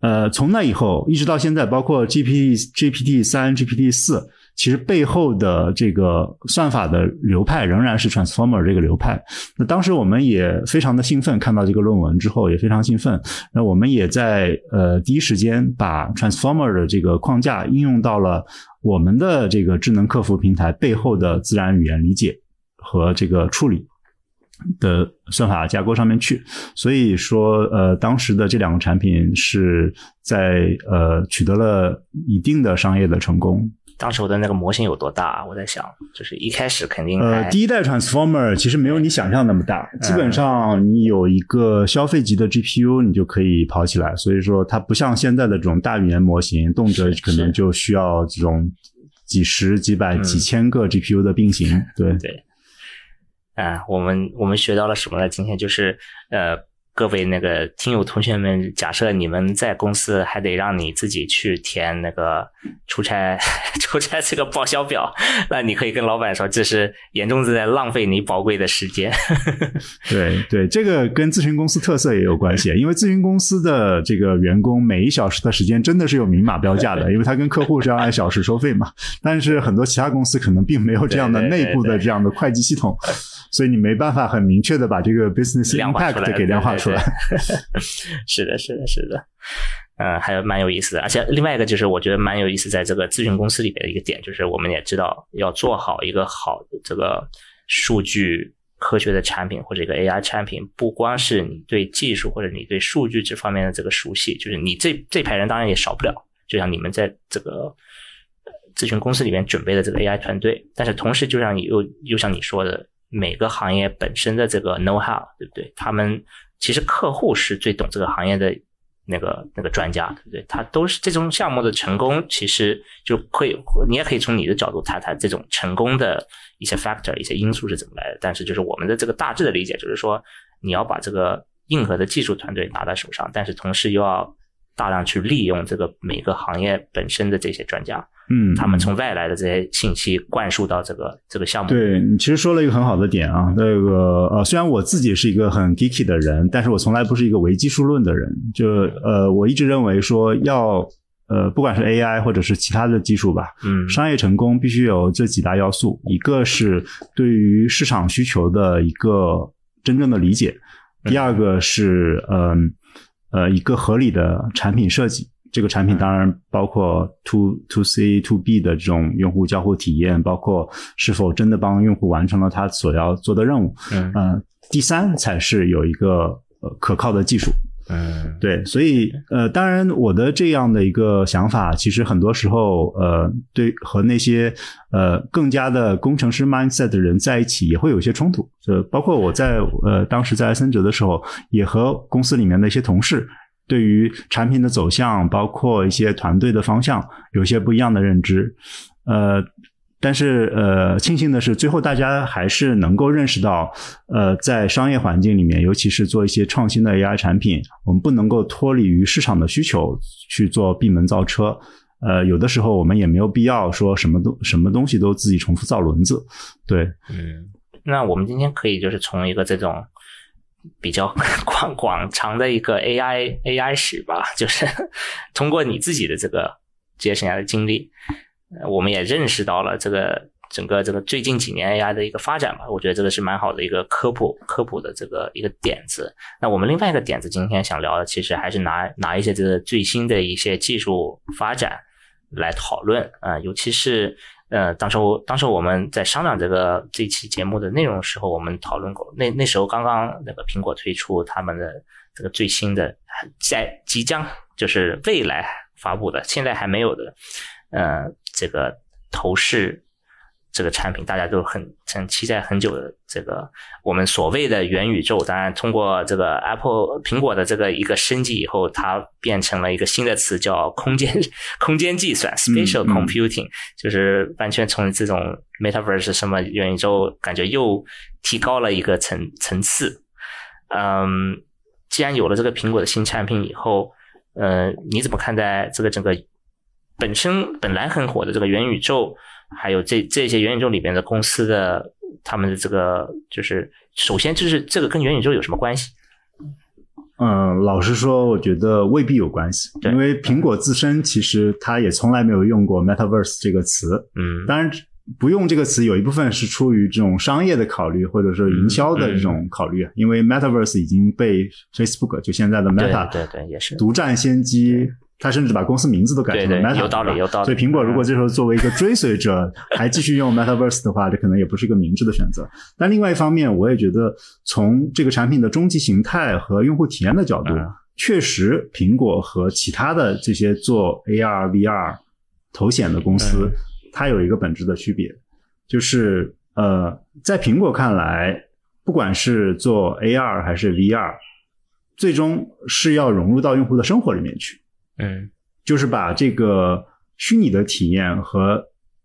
Speaker 1: 呃，从那以后一直到现在，包括 GPT、GPT 三、GPT 四。其实背后的这个算法的流派仍然是 Transformer 这个流派。那当时我们也非常的兴奋，看到这个论文之后也非常兴奋。那我们也在呃第一时间把 Transformer 的这个框架应用到了我们的这个智能客服平台背后的自然语言理解和这个处理的算法架构上面去。所以说，呃，当时的这两个产品是在呃取得了一定的商业的成功。
Speaker 2: 当时我的那个模型有多大？我在想，就是一开始肯定
Speaker 1: 呃，第一代 Transformer 其实没有你想象那么大，基本上你有一个消费级的 GPU，你就可以跑起来。所以说，它不像现在的这种大语言模型，动辄可能就需要这种几十、几百、几千个 GPU 的并行。对
Speaker 2: 对。啊，我们我们学到了什么呢？今天就是呃。各位那个听友同学们，假设你们在公司还得让你自己去填那个出差 出差这个报销表，那你可以跟老板说，这是严重是在浪费你宝贵的时间。
Speaker 1: 对对，这个跟咨询公司特色也有关系，因为咨询公司的这个员工每一小时的时间真的是有明码标价的，因为他跟客户是要按小时收费嘛。但是很多其他公司可能并没有这样的内部的这样的会计系统。所以你没办法很明确的把这个 business impact 给量化出来。
Speaker 2: 是的，是的，是的。嗯，还有蛮有意思的。而且另外一个就是，我觉得蛮有意思，在这个咨询公司里面的一个点，就是我们也知道，要做好一个好的这个数据科学的产品或者一个 AI 产品，不光是你对技术或者你对数据这方面的这个熟悉，就是你这这排人当然也少不了。就像你们在这个咨询公司里面准备的这个 AI 团队，但是同时就像你又又像你说的。每个行业本身的这个 know how，对不对？他们其实客户是最懂这个行业的那个那个专家，对不对？他都是这种项目的成功，其实就可以，你也可以从你的角度谈谈这种成功的一些 factor、一些因素是怎么来的。但是就是我们的这个大致的理解，就是说你要把这个硬核的技术团队拿在手上，但是同时又要大量去利用这个每个行业本身的这些专家。
Speaker 1: 嗯，
Speaker 2: 他们从外来的这些信息灌输到这个这个项目。
Speaker 1: 对你其实说了一个很好的点啊，那个呃，虽然我自己是一个很 geeky 的人，但是我从来不是一个唯技术论的人。就呃，我一直认为说要呃，不管是 AI 或者是其他的技术吧，
Speaker 2: 嗯，
Speaker 1: 商业成功必须有这几大要素：一个是对于市场需求的一个真正的理解，第二个是嗯呃一个合理的产品设计。这个产品当然包括 to to C to B 的这种用户交互体验，包括是否真的帮用户完成了他所要做的任务。
Speaker 2: 嗯，
Speaker 1: 第三才是有一个呃可靠的技术。
Speaker 2: 嗯，
Speaker 1: 对，所以呃，当然我的这样的一个想法，其实很多时候呃，对和那些呃更加的工程师 mindset 的人在一起也会有一些冲突。就包括我在呃当时在埃森哲的时候，也和公司里面的一些同事。对于产品的走向，包括一些团队的方向，有些不一样的认知。呃，但是呃，庆幸的是，最后大家还是能够认识到，呃，在商业环境里面，尤其是做一些创新的 AI 产品，我们不能够脱离于市场的需求去做闭门造车。呃，有的时候我们也没有必要说什么都什么东西都自己重复造轮子。对，
Speaker 2: 嗯，那我们今天可以就是从一个这种。比较 广广长的一个 AI AI 史吧，就是通过你自己的这个职业生涯的经历，我们也认识到了这个整个这个最近几年 AI 的一个发展吧。我觉得这个是蛮好的一个科普科普的这个一个点子。那我们另外一个点子今天想聊的，其实还是拿拿一些这个最新的一些技术发展来讨论啊，尤其是。呃，当时我当时我们在商量这个这期节目的内容的时候，我们讨论过。那那时候刚刚那个苹果推出他们的这个最新的，在即将就是未来发布的，现在还没有的，呃，这个头饰。这个产品大家都很很期待很久的，这个我们所谓的元宇宙，当然通过这个 Apple 苹果的这个一个升级以后，它变成了一个新的词，叫空间 空间计算 （Spatial Computing），就是完全从这种 Metaverse 什么元宇宙，感觉又提高了一个层层次。嗯，既然有了这个苹果的新产品以后，呃，你怎么看待这个整个本身本来很火的这个元宇宙？还有这这些元宇宙里边的公司的他们的这个，就是首先就是这个跟元宇宙有什么关系？
Speaker 1: 嗯，老实说，我觉得未必有关系，因为苹果自身其实它也从来没有用过 metaverse 这个词。
Speaker 2: 嗯，
Speaker 1: 当然不用这个词，有一部分是出于这种商业的考虑，或者说营销的这种考虑，因为 metaverse 已经被 Facebook 就现在的 Meta
Speaker 2: 对对也是
Speaker 1: 独占先机。他甚至把公司名字都改成了 Meta，
Speaker 2: 有道理，有道理。
Speaker 1: 所以苹果如果这时候作为一个追随者，还继续用 Metaverse 的话，这可能也不是一个明智的选择。但另外一方面，我也觉得从这个产品的终极形态和用户体验的角度，确实苹果和其他的这些做 AR、VR 头显的公司，它有一个本质的区别，就是呃，在苹果看来，不管是做 AR 还是 VR，最终是要融入到用户的生活里面去。
Speaker 2: 嗯，
Speaker 1: 就是把这个虚拟的体验和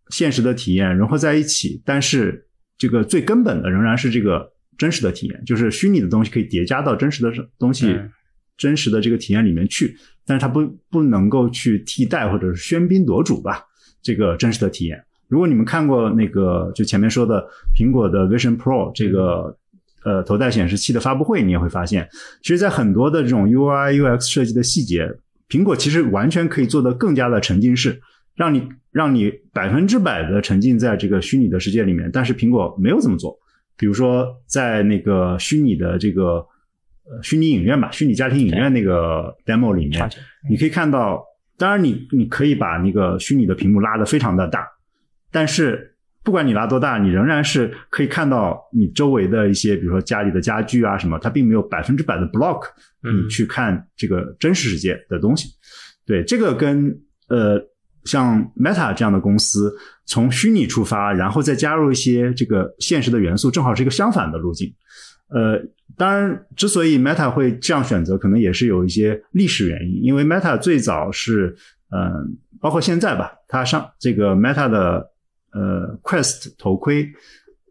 Speaker 1: 现实的体验融合在一起，但是这个最根本的仍然是这个真实的体验，就是虚拟的东西可以叠加到真实的东西、
Speaker 2: 嗯。
Speaker 1: 真实的这个体验里面去，但是它不不能够去替代或者是喧宾夺主吧这个真实的体验。如果你们看过那个就前面说的苹果的 Vision Pro 这个呃头戴显示器的发布会，你也会发现，其实，在很多的这种 UI UX 设计的细节，苹果其实完全可以做得更加的沉浸式，让你让你百分之百的沉浸在这个虚拟的世界里面。但是苹果没有这么做，比如说在那个虚拟的这个呃虚拟影院吧，虚拟家庭影院那个 demo 里面你可以看到，当然你你可以把那个虚拟的屏幕拉得非常的大，但是不管你拉多大，你仍然是可以看到你周围的一些，比如说家里的家具啊什么，它并没有百分之百的 block
Speaker 2: 嗯
Speaker 1: 你去看这个真实世界的东西。对，这个跟呃像 Meta 这样的公司从虚拟出发，然后再加入一些这个现实的元素，正好是一个相反的路径。呃，当然，之所以 Meta 会这样选择，可能也是有一些历史原因。因为 Meta 最早是，嗯、包括现在吧，它上这个 Meta 的呃 Quest 头盔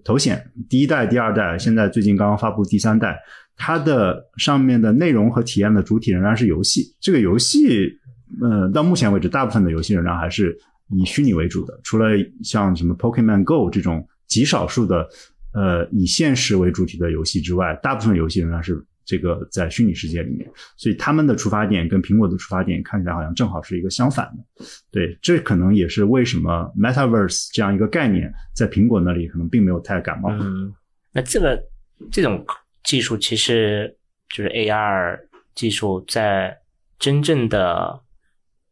Speaker 1: 头显第一代、第二代，现在最近刚刚发布第三代，它的上面的内容和体验的主体仍然是游戏。这个游戏，呃，到目前为止，大部分的游戏仍然还是以虚拟为主的，除了像什么 Pokemon Go 这种极少数的呃以现实为主体的游戏之外，大部分游戏仍然是这个在虚拟世界里面，所以他们的出发点跟苹果的出发点看起来好像正好是一个相反的。对，这可能也是为什么 Metaverse 这样一个概念在苹果那里可能并没有太感冒。
Speaker 2: 嗯，那这个这种技术其实就是 AR 技术，在真正的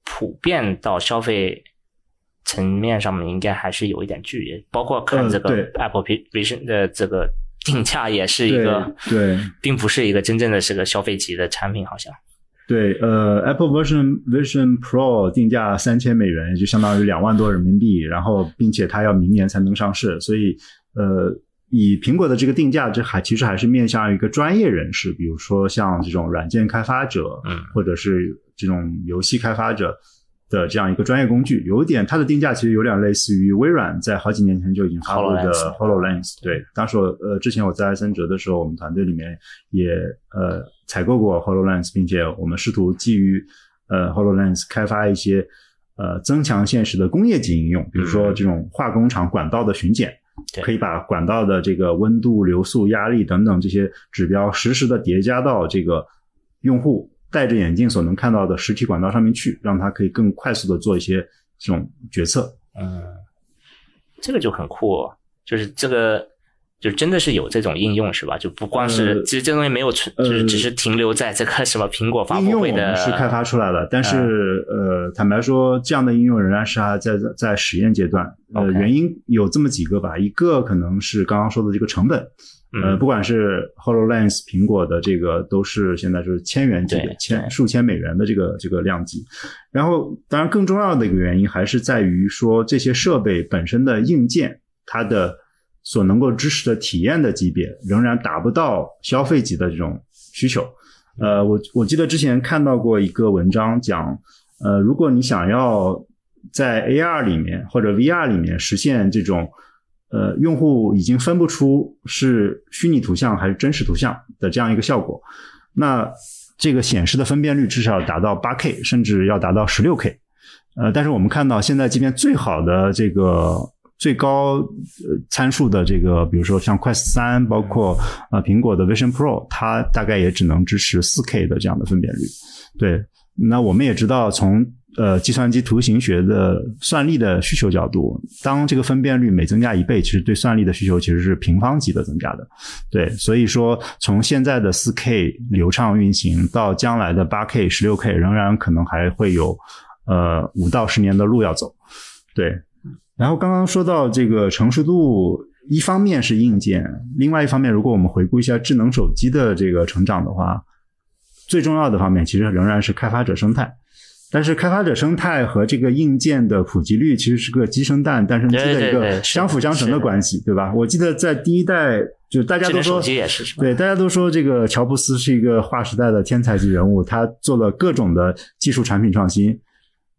Speaker 2: 普遍到消费层面上面，应该还是有一点距离。包括看
Speaker 1: 呃
Speaker 2: 这个 Apple Vision 的这个定价，也是一个
Speaker 1: 对对
Speaker 2: 并不是一个真正的是个消费级的产品，好像。
Speaker 1: 对，呃，Apple Vision Vision Pro 定价三千美元，就相当于两万多人民币，然后并且它要明年才能上市，所以呃，以苹果的这个定价，这还其实还是面向一个专业人士，比如说像这种软件开发者，
Speaker 2: 嗯
Speaker 1: 或者是这种游戏开发者的这样一个专业工具，有一点它的定价其实有点类似于微软在好几年前就已经发布的
Speaker 2: HoloLens。
Speaker 1: 对，当时我呃之前我在森哲的时候，我们团队里面也呃采购过 HoloLens，并且我们试图基于呃 HoloLens 开发一些呃增强现实的工业级应用，比如说这种化工厂管道的巡检。
Speaker 2: 对
Speaker 1: 可以把管道的这个温度、流速、压力等等这些指标实时的叠加到这个用户戴着眼镜所能看到的实体管道上面去，让它可以更快速的做一些这种决策。
Speaker 2: 嗯，这个就很酷、哦，就是这个就真的是有这种应用是吧？就不光是、
Speaker 1: 呃
Speaker 2: 其实这东西没有存，
Speaker 1: 呃
Speaker 2: 就是只是停留在这个什么苹果发
Speaker 1: 应用我
Speaker 2: 布会的
Speaker 1: 们是开发出来的，但是、呃，坦白说，这样的应用仍然是还在在在实验阶段。呃原因有这么几个吧，一个可能是刚刚说的这个成本，呃，
Speaker 2: 嗯
Speaker 1: 不管是 Hololens 苹果的这个都是现在就是千元级的千数千美元的这个这个量级，然后当然更重要的一个原因还是在于说这些设备本身的硬件，它的所能够支持的体验的级别仍然达不到消费级的这种需求。呃，我我记得之前看到过一个文章讲，呃，如果你想要在 AR 里面或者 VR 里面实现这种呃用户已经分不出是虚拟图像还是真实图像的这样一个效果，那这个显示的分辨率至少达到 8K，甚至要达到 16K。呃，但是我们看到现在，即便最好的这个最高参数的这个，比如说像 Quest 三，包括呃苹果的 Vision Pro，它大概也只能支持 4K 的这样的分辨率。对，那我们也知道从呃计算机图形学的算力的需求角度，当这个分辨率每增加一倍，其实对算力的需求其实是平方级的增加的。对，所以说从现在的 4K 流畅运行到将来的 8K、16K，仍然可能还会有呃五到十年的路要走。对，然后刚刚说到这个成熟度，一方面是硬件，另外一方面，如果我们回顾一下智能手机的这个成长的话，最重要的方面其实仍然是开发者生态。但是开发者生态和这个硬件的普及率其实是个鸡生蛋、蛋生鸡的一个相辅相成
Speaker 2: 的
Speaker 1: 的关系，对吧？我记得在第一代，就大家都说？对，大家都说这个乔布斯是一个划时代的天才级人物，他做了各种的技术产品创新，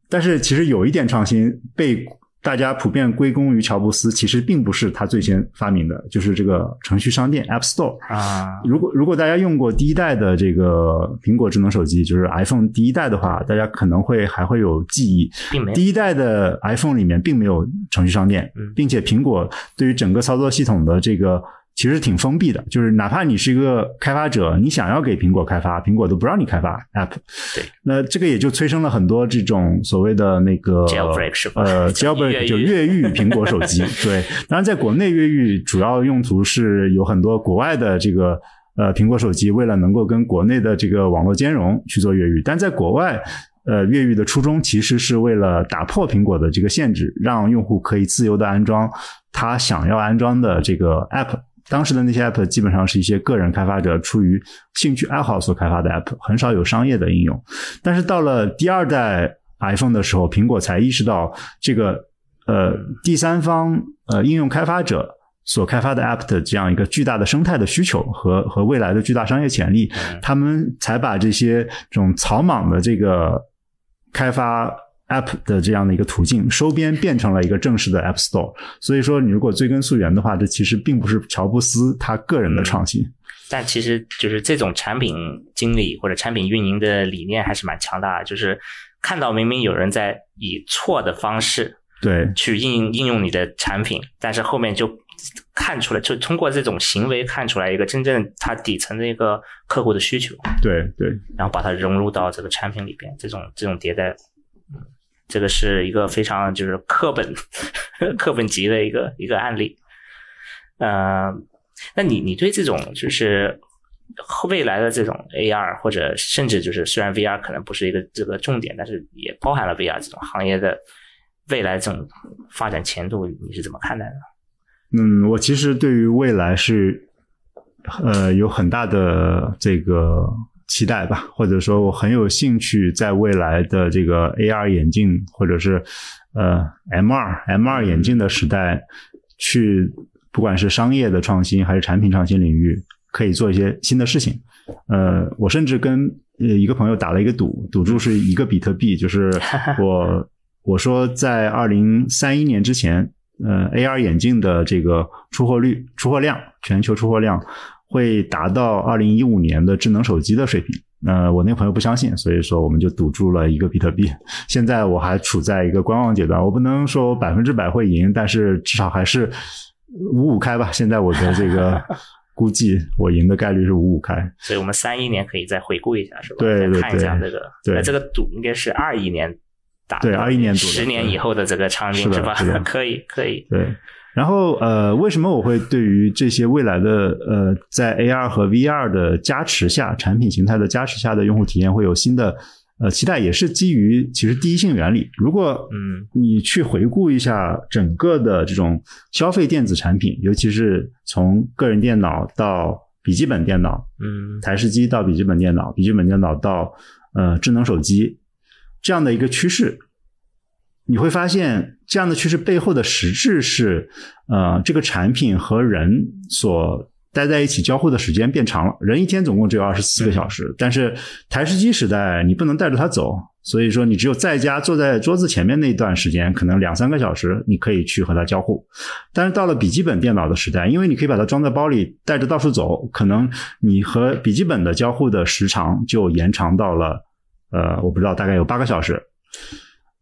Speaker 1: 但是其实有一点创新被大家普遍归功于乔布斯，其实并不是他最先发明的，就是这个程序商店 App Store
Speaker 2: 啊。
Speaker 1: 如果如果大家用过第一代的这个苹果智能手机，就是 iPhone 第一代的话，大家可能会还会有记忆。第一代的 iPhone 里面并没有程序商店，
Speaker 2: 嗯
Speaker 1: 并且苹果对于整个操作系统的这个其实挺封闭的，就是哪怕你是一个开发者，你想要给苹果开发，苹果都不让你开发 App。
Speaker 2: 对，
Speaker 1: 那这个也就催生了很多这种所谓的那个
Speaker 2: Jailbreak 是吧
Speaker 1: 呃，jailbreak 就越狱苹果手机。对，当然在国内越狱主要用途是有很多国外的这个。呃，苹果手机为了能够跟国内的这个网络兼容去做越狱，但在国外，呃，越狱的初衷其实是为了打破苹果的这个限制，让用户可以自由的安装他想要安装的这个 app。当时的那些 app 基本上是一些个人开发者出于兴趣爱好所开发的 app，很少有商业的应用。但是到了第二代 iPhone 的时候，苹果才意识到这个呃第三方呃应用开发者所开发的 App 的这样一个巨大的生态的需求和和未来的巨大商业潜力，他们才把这些这种草莽的这个开发 App 的这样的一个途径收编变成了一个正式的 App Store。所以说，你如果追根溯源的话，这其实并不是乔布斯他个人的创新。
Speaker 2: 但其实就是这种产品经理或者产品运营的理念还是蛮强大的，就是看到明明有人在以错的方式
Speaker 1: 对
Speaker 2: 去应应用你的产品，但是后面就看出来，就通过这种行为看出来一个真正它底层的一个客户的需求，
Speaker 1: 对对，
Speaker 2: 然后把它融入到这个产品里边，这种这种迭代，嗯，这个是一个非常就是课本 课本级的一个一个案例。呃，那你你对这种就是未来的这种 AR 或者甚至就是虽然 VR 可能不是一个这个重点，但是也包含了 VR 这种行业的未来这种发展前途，你是怎么看待的？
Speaker 1: 嗯，我其实对于未来是呃有很大的这个期待吧，或者说我很有兴趣在未来的这个 AR 眼镜或者是呃 M2 M2 眼镜的时代，去不管是商业的创新还是产品创新领域，可以做一些新的事情。呃，我甚至跟呃一个朋友打了一个赌，赌注是一个比特币，就是我 我说在二零三一年之前，呃，AR 眼镜的这个出货率、出货量，全球出货量会达到二零一五年的智能手机的水平。呃，我那朋友不相信，所以说我们就赌注了一个比特币。现在我还处在一个观望阶段，我不能说我百分之百会赢，但是至少还是五五开吧。现在我的这个 估计，我赢的概率是五五开。
Speaker 2: 所以我们三一年可以再回顾一下，是吧？
Speaker 1: 对对
Speaker 2: 再看一下
Speaker 1: 对
Speaker 2: 这个，
Speaker 1: 对
Speaker 2: 那这个赌应该是二一年打的，
Speaker 1: 对二一年赌
Speaker 2: 十年以后的这个场景
Speaker 1: 是吧？
Speaker 2: 可以，可以，
Speaker 1: 对，然后呃，为什么我会对于这些未来的呃，在 AR 和 VR 的加持下，产品形态的加持下的用户体验会有新的呃期待，也是基于其实第一性原理。如果
Speaker 2: 嗯
Speaker 1: 你去回顾一下整个的这种消费电子产品，尤其是从个人电脑到笔记本电脑，
Speaker 2: 嗯
Speaker 1: 台式机到笔记本电脑，笔记本电脑到呃智能手机这样的一个趋势，你会发现这样的趋势背后的实质是，呃，这个产品和人所待在一起交互的时间变长了。人一天总共只有二十四个小时，但是台式机时代你不能带着它走，所以说你只有在家坐在桌子前面那段时间，可能两三个小时你可以去和它交互。但是到了笔记本电脑的时代，因为你可以把它装在包里带着到处走，可能你和笔记本的交互的时长就延长到了呃，我不知道大概有八个小时。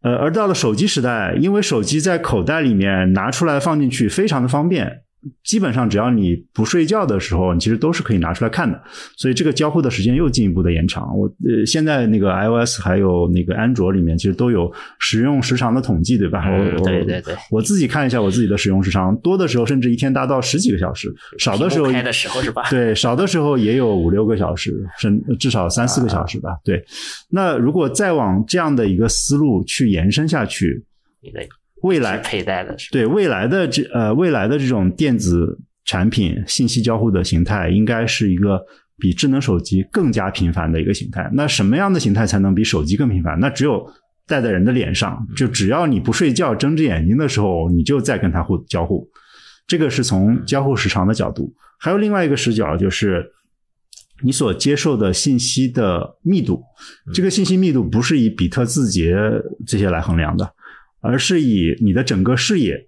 Speaker 1: 呃，而到了手机时代，因为手机在口袋里面拿出来放进去非常的方便，基本上只要你不睡觉的时候，你其实都是可以拿出来看的。所以这个交互的时间又进一步的延长。我呃，现在那个 iOS 还有那个安卓里面其实都有使用时长的统计，对吧？
Speaker 2: 对对对
Speaker 1: 我自己看一下我自己的使用时长，多的时候甚至一天达到十几个小时，少的时候
Speaker 2: 屏幕开的时候是吧？
Speaker 1: 对，少的时候也有五六个小时，甚至少三四个小时吧。对，那如果再往这样的一个思路去延伸下去，未来
Speaker 2: 佩戴的是？
Speaker 1: 对未来的这呃未来的这种电子产品信息交互的形态，应该是一个比智能手机更加频繁的一个形态。那什么样的形态才能比手机更频繁？那只有戴在人的脸上，就只要你不睡觉睁着眼睛的时候，你就在跟它互交互。这个是从交互时长的角度，还有另外一个视角就是。你所接受的信息的密度，这个信息密度不是以比特字节这些来衡量的，而是以你的整个视野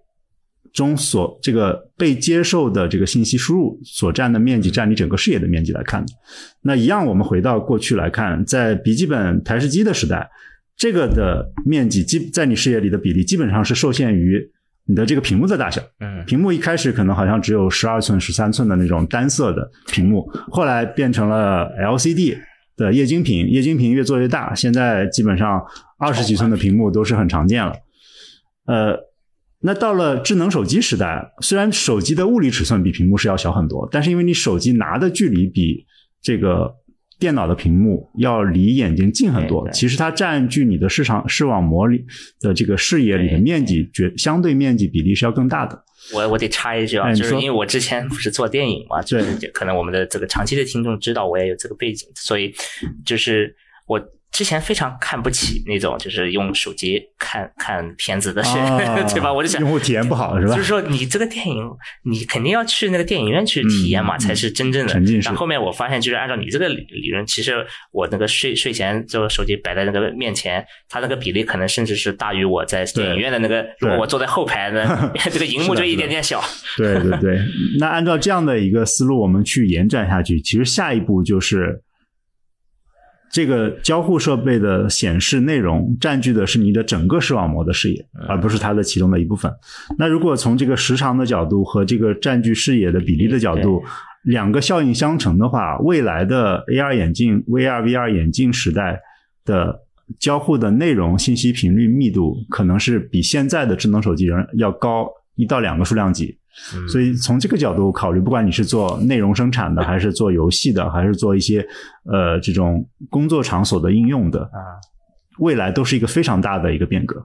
Speaker 1: 中所这个被接受的这个信息输入所占的面积占你整个视野的面积来看的。那一样，我们回到过去来看，在笔记本台式机的时代，这个的面积基在你视野里的比例基本上是受限于你的这个屏幕的大小。
Speaker 2: 嗯
Speaker 1: 屏幕一开始可能好像只有十二寸、十三寸的那种单色的屏幕，后来变成了 LCD 的液晶屏，液晶屏越做越大，现在基本上二十几寸的屏幕都是很常见了。呃，那到了智能手机时代，虽然手机的物理尺寸比屏幕是要小很多，但是因为你手机拿的距离比这个电脑的屏幕要离眼睛近很多，其实它占据你的视场视网膜里的这个视野里的面积，绝相对面积比例是要更大的。
Speaker 2: 我我得插一句啊，就是因为我之前不是做电影嘛，就是可能我们的这个长期的听众知道我也有这个背景，所以就是我之前非常看不起那种就是用手机看看片子的人，
Speaker 1: 啊
Speaker 2: 对吧？我就想
Speaker 1: 用户体验不好是吧
Speaker 2: 就是？说你这个电影，你肯定要去那个电影院去体验嘛，
Speaker 1: 嗯
Speaker 2: 才是真正的
Speaker 1: 沉浸式
Speaker 2: 然后后面我发现，就是按照你这个理理论，其实我那个睡睡前就手机摆在那个面前，它那个比例可能甚至是大于我在电影院的那个。如果我坐在后排呢，这个荧幕就一点点小。
Speaker 1: 对对对，那按照这样的一个思路，我们去延展下去，其实下一步就是这个交互设备的显示内容占据的是你的整个视网膜的视野，而不是它的其中的一部分。那如果从这个时长的角度和这个占据视野的比例的角度，两个效应相乘的话，未来的 AR 眼镜、VR、VR 眼镜时代的交互的内容信息频率密度，可能是比现在的智能手机仍要高一到两个数量级。
Speaker 2: 嗯
Speaker 1: 所以从这个角度考虑，不管你是做内容生产的，还是做游戏的，还是做一些呃这种工作场所的应用的，
Speaker 2: 啊，
Speaker 1: 未来都是一个非常大的一个变革。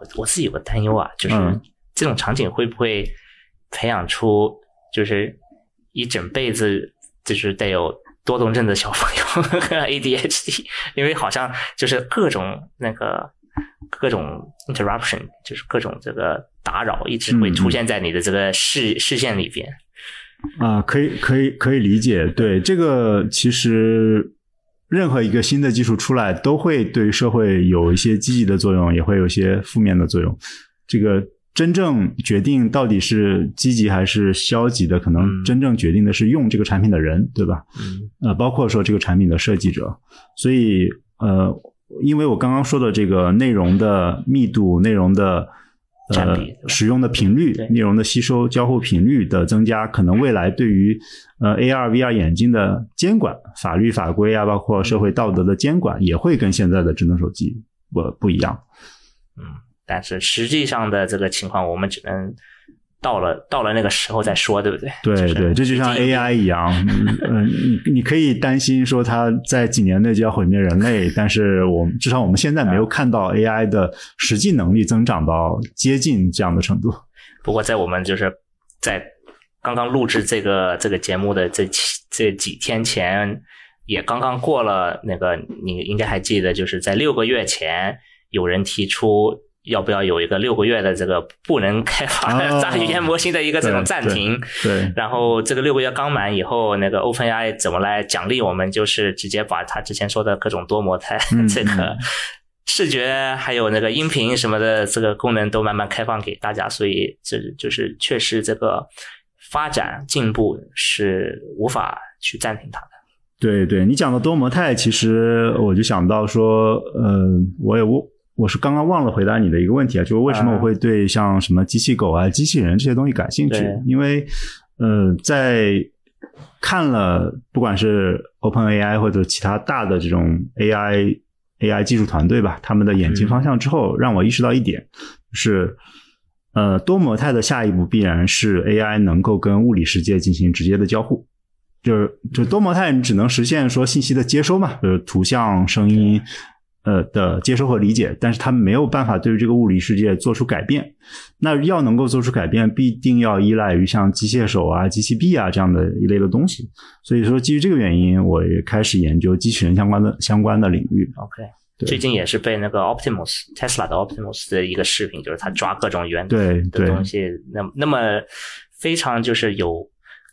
Speaker 2: 我我自己有个担忧啊，就是
Speaker 1: 嗯
Speaker 2: 这种场景会不会培养出就是一整辈子就是带有多动症的小朋友 和 ADHD，因为好像就是各种那个各种 interruption，就是各种这个打扰，一直会
Speaker 1: 嗯
Speaker 2: 出现在你的这个视视线里边。
Speaker 1: 啊，可以，可以，可以理解。对这个，其实任何一个新的技术出来，都会对社会有一些积极的作用，也会有一些负面的作用。这个真正决定到底是积极还是消极的，可能
Speaker 2: 嗯
Speaker 1: 真正决定的是用这个产品的人，对吧？
Speaker 2: 嗯
Speaker 1: 呃，包括说这个产品的设计者。所以，呃，因为我刚刚说的这个内容的密度、内容的呃使用的频率、内容的吸收、交互频率的增加，可能未来对于呃 AR、VR 眼镜的监管、法律法规啊，包括社会道德的监管，也会跟现在的智能手机不不一样。
Speaker 2: 嗯，但是实际上的这个情况，我们只能到了到了那个时候再说，对不对？
Speaker 1: 对对，这就像 AI 一样，嗯、呃你你可以担心说它在几年内就要毁灭人类，但是我们至少我们现在没有看到 AI 的实际能力增长到接近这样的程度。
Speaker 2: 不过在我们就是在刚刚录制这个这个节目的这这几天前，也刚刚过了那个，你应该还记得，就是在六个月前，有人提出要不要有一个六个月的这个不能开发
Speaker 1: 哦
Speaker 2: 大语言模型的一个这种暂停。
Speaker 1: 对，
Speaker 2: 然后这个六个月刚满以后，那个 OpenAI 怎么来奖励我们？就是直接把他之前说的各种多模态、
Speaker 1: 嗯
Speaker 2: 这个
Speaker 1: 嗯
Speaker 2: 视觉还有那个音频什么的这个功能都慢慢开放给大家，所以这就是确实这个发展进步是无法去暂停它的。
Speaker 1: 对对，你讲的多模态，其实我就想到说，呃，我也我我是刚刚忘了回答你的一个问题啊，就是为什么我会对像什么机器狗啊、机器人这些东西感兴趣？因为呃，在看了不管是 OpenAI 或者其他大的这种 AI AI 技术团队吧，他们的眼睛方向之后，让我意识到一点，就是呃，多模态的下一步必然是 AI 能够跟物理世界进行直接的交互。就是就多模态，你只能实现说信息的接收嘛，就是图像、声音，呃的接收和理解，但是他没有办法对于这个物理世界做出改变。那要能够做出改变，必定要依赖于像机械手啊、机器臂啊这样的一类的东西。所以说，基于这个原因，我也开始研究机器人相关的相关的领域。
Speaker 2: OK，最近也是被那个 Optimus Tesla 的 Optimus 的一个视频，就是他抓各种原
Speaker 1: 对对
Speaker 2: 的东西，那那么非常就是有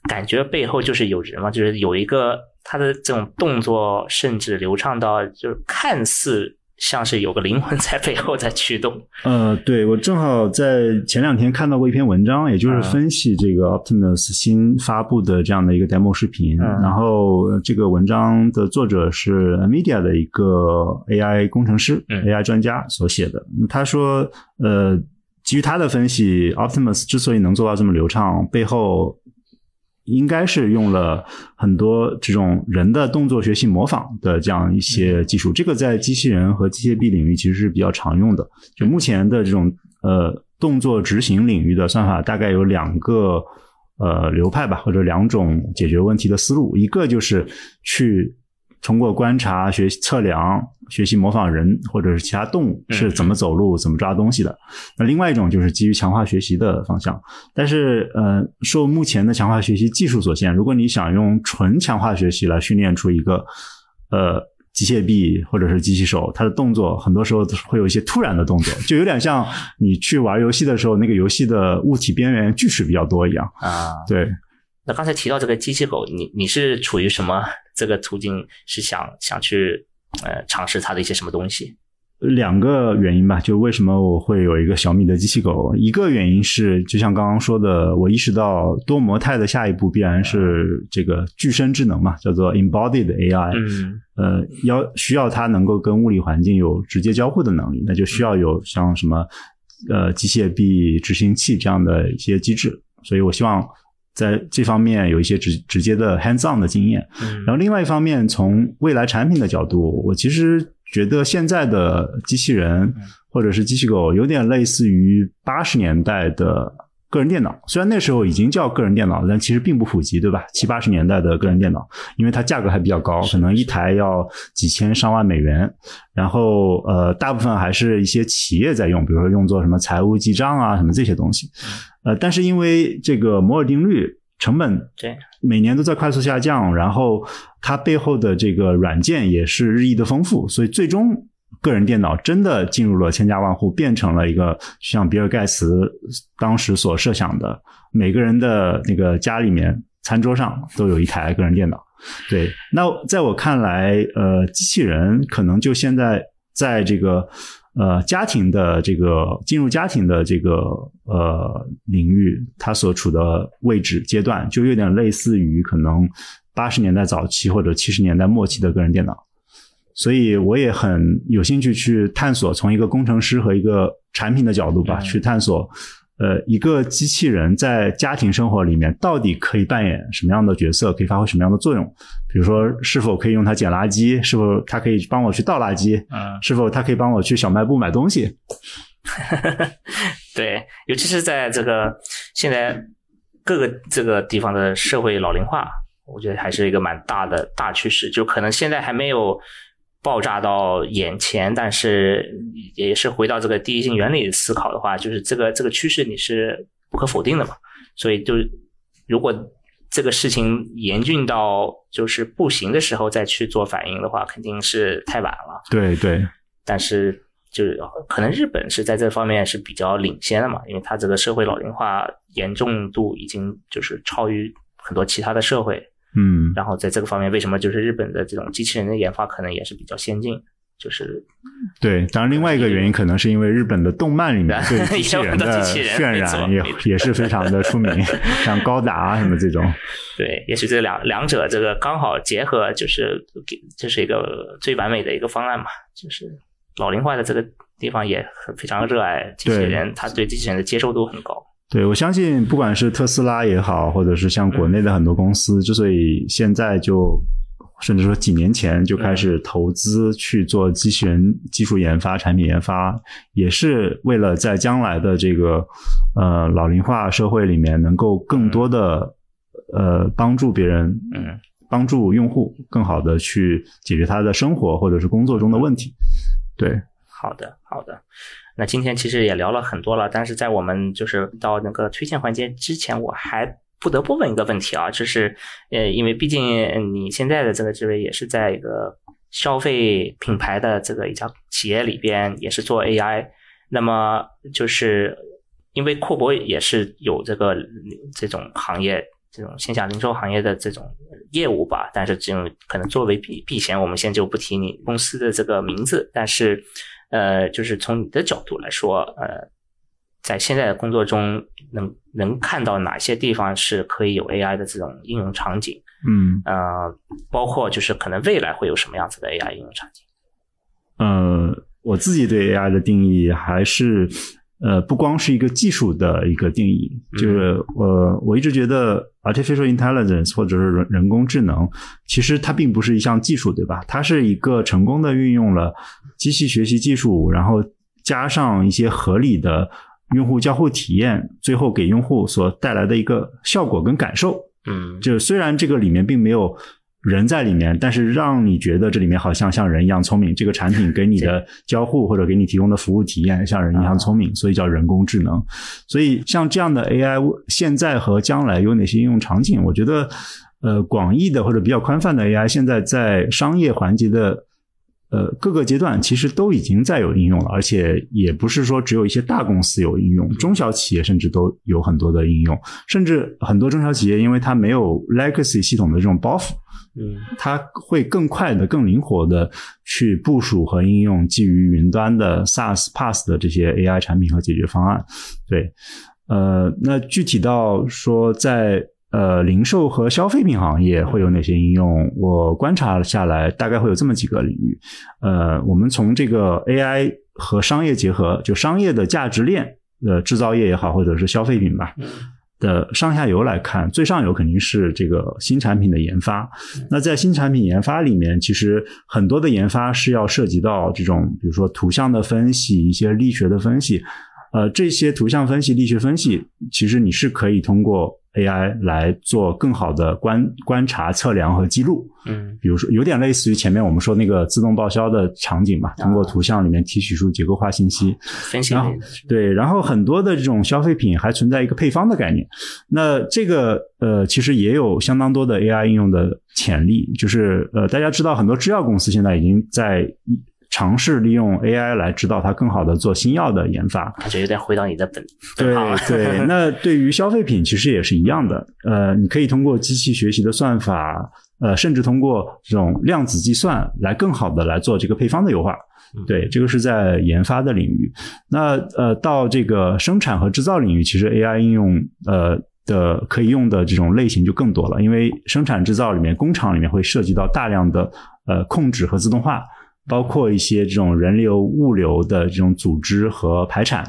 Speaker 2: 感觉背后就是有人嘛，就是有一个他的这种动作甚至流畅到就是看似像是有个灵魂 在背后在驱动。
Speaker 1: 呃，对我正好在前两天看到过一篇文章，也就是分析这个 Optimus 新发布的这样的一个 demo 视频。然后这个文章的作者是 Nvidia 的一个 AI 工程师、AI 专家所写的。他说，呃，基于他的分析，Optimus 之所以能做到这么流畅，背后。应该是用了很多这种人的动作学习模仿的这样一些技术，这个在机器人和机械臂领域其实是比较常用的。就目前的这种呃动作执行领域的算法，大概有两个呃流派吧，或者两种解决问题的思路，一个就是去。通过观察、学习、测量、学习模仿人或者是其他动物是怎么走路、怎么抓东西的。那另外一种就是基于强化学习的方向。但是，呃，受目前的强化学习技术所限，如果你想用纯强化学习来训练出一个呃机械臂或者是机器手，它的动作很多时候会有一些突然的动作，就有点像你去玩游戏的时候，那个游戏的物体边缘锯齿比较多一样
Speaker 2: 啊。
Speaker 1: 对。
Speaker 2: 那刚才提到这个机器狗，你你是处于什么这个途径？是想想去呃尝试它的一些什么东西？
Speaker 1: 两个原因吧，就为什么我会有一个小米的机器狗？一个原因是，就像刚刚说的，我意识到多模态的下一步必然是这个具身智能嘛，叫做 embodied AI。
Speaker 2: 嗯。
Speaker 1: 呃，要需要它能够跟物理环境有直接交互的能力，那就需要有像什么呃机械臂执行器这样的一些机制。所以我希望。在这方面有一些直直接的 hands on 的经验，然后另外一方面，从未来产品的角度，我其实觉得现在的机器人或者是机器狗有点类似于八十年代的个人电脑，虽然那时候已经叫个人电脑，但其实并不普及，对吧？七八十年代的个人电脑，因为它价格还比较高，可能一台要几千上万美元，然后呃，大部分还是一些企业在用，比如说用作什么财务记账啊，什么这些东西。呃，但是因为这个摩尔定律，成本
Speaker 2: 对。
Speaker 1: 每年都在快速下降，然后它背后的这个软件也是日益的丰富，所以最终个人电脑真的进入了千家万户，变成了一个像比尔盖茨当时所设想的，每个人的那个家里面餐桌上都有一台个人电脑。对，那在我看来，呃，机器人可能就现在在这个。呃，家庭的这个进入家庭的这个呃领域，它所处的位置阶段，就有点类似于可能八十年代早期或者七十年代末期的个人电脑，所以我也很有兴趣去探索，从一个工程师和一个产品的角度吧，去探索。呃，一个机器人在家庭生活里面到底可以扮演什么样的角色，可以发挥什么样的作用？比如说，是否可以用它捡垃圾？是否它可以帮我去倒垃圾？
Speaker 2: 嗯，
Speaker 1: 是否它可以帮我去小卖部买东西？
Speaker 2: 对，尤其是在这个现在各个这个地方的社会老龄化，我觉得还是一个蛮大的大趋势。就可能现在还没有。爆炸到眼前，但是也是回到这个第一性原理思考的话，就是这个这个趋势你是不可否定的嘛。所以就如果这个事情严峻到就是不行的时候再去做反应的话，肯定是太晚了。
Speaker 1: 对对。
Speaker 2: 但是就是可能日本是在这方面是比较领先的嘛，因为它这个社会老龄化严重度已经就是超于很多其他的社会。
Speaker 1: 嗯，
Speaker 2: 然后在这个方面，为什么就是日本的这种机器人的研发可能也是比较先进？就是
Speaker 1: 对，当然另外一个原因可能是因为日本的动漫里面对 机器人的渲染也也是非常的出名，像高达什么这种。
Speaker 2: 对，也许这两两者这个刚好结合，就是给这是一个最完美的一个方案嘛。就是老龄化的这个地方也非常热爱机器人，他对机器人的接受度很高。
Speaker 1: 对，我相信不管是特斯拉也好，或者是像国内的很多公司，之所以现在就甚至说几年前就开始投资去做机器人技术研发、产品研发，也是为了在将来的这个呃老龄化社会里面，能够更多的呃帮助别人，
Speaker 2: 嗯，
Speaker 1: 帮助用户更好的去解决他的生活或者是工作中的问题。对，
Speaker 2: 好的，好的。那今天其实也聊了很多了，但是在我们就是到那个推荐环节之前，我还不得不问一个问题啊，就是呃，因为毕竟你现在的这个职位也是在一个消费品牌的这个一家企业里边，也是做 AI，那么就是因为阔博也是有这个这种行业这种线下零售行业的这种业务吧。但是这种可能作为避避嫌，我们先就不提你公司的这个名字。但是，呃，就是从你的角度来说，呃，在现在的工作中，能能看到哪些地方是可以有 AI 的这种应用场景？
Speaker 1: 嗯，
Speaker 2: 呃，包括就是可能未来会有什么样子的 AI 应用场景？
Speaker 1: 呃，我自己对 AI 的定义还是，呃，不光是一个技术的一个定义，就是我我一直觉得 artificial intelligence 或者是人人工智能，其实它并不是一项技术，对吧？它是一个成功的运用了机器学习技术，然后加上一些合理的用户交互体验，最后给用户所带来的一个效果跟感受。
Speaker 2: 嗯，
Speaker 1: 就虽然这个里面并没有。人在里面，但是让你觉得这里面好像像人一样聪明。这个产品给你的交互或者给你提供的服务体验像人一样聪明，所以叫人工智能。所以像这样的 AI，现在和将来有哪些应用场景？我觉得，呃，广义的或者比较宽泛的 AI，现在在商业环节的。呃，各个阶段其实都已经在有应用了，而且也不是说只有一些大公司有应用，中小企业甚至都有很多的应用，甚至很多中小企业因为它没有 legacy 系统的这种包袱，
Speaker 2: 嗯，
Speaker 1: 它会更快的、更灵活的去部署和应用基于云端的 SaaS、PaaS 的这些 AI 产品和解决方案。对，呃，那具体到说在。呃，零售和消费品行业会有哪些应用？我观察下来，大概会有这么几个领域。呃，我们从这个 AI 和商业结合，就商业的价值链，呃，制造业也好，或者是消费品吧的上下游来看，最上游肯定是这个新产品的研发。那在新产品研发里面，其实很多的研发是要涉及到这种，比如说图像的分析，一些力学的分析。呃，这些图像分析、力学分析，其实你是可以通过。AI 来做更好的观观察、测量和记录。
Speaker 2: 嗯，
Speaker 1: 比如说，有点类似于前面我们说那个自动报销的场景嘛，通过图像里面提取出结构化信息。
Speaker 2: 分析。
Speaker 1: 然后，对，然后很多的这种消费品还存在一个配方的概念。那这个呃，其实也有相当多的 AI 应用的潜力。就是呃，大家知道很多制药公司现在已经在。尝试利用 AI 来指导它更好的做新药的研发，
Speaker 2: 感觉有点回到你的本。
Speaker 1: 对对，那对于消费品其实也是一样的。呃，你可以通过机器学习的算法，呃，甚至通过这种量子计算来更好的来做这个配方的优化。对，这个是在研发的领域。那呃，到这个生产和制造领域，其实 AI 应用呃的可以用的这种类型就更多了，因为生产制造里面，工厂里面会涉及到大量的呃控制和自动化。包括一些这种人流、物流的这种组织和排产，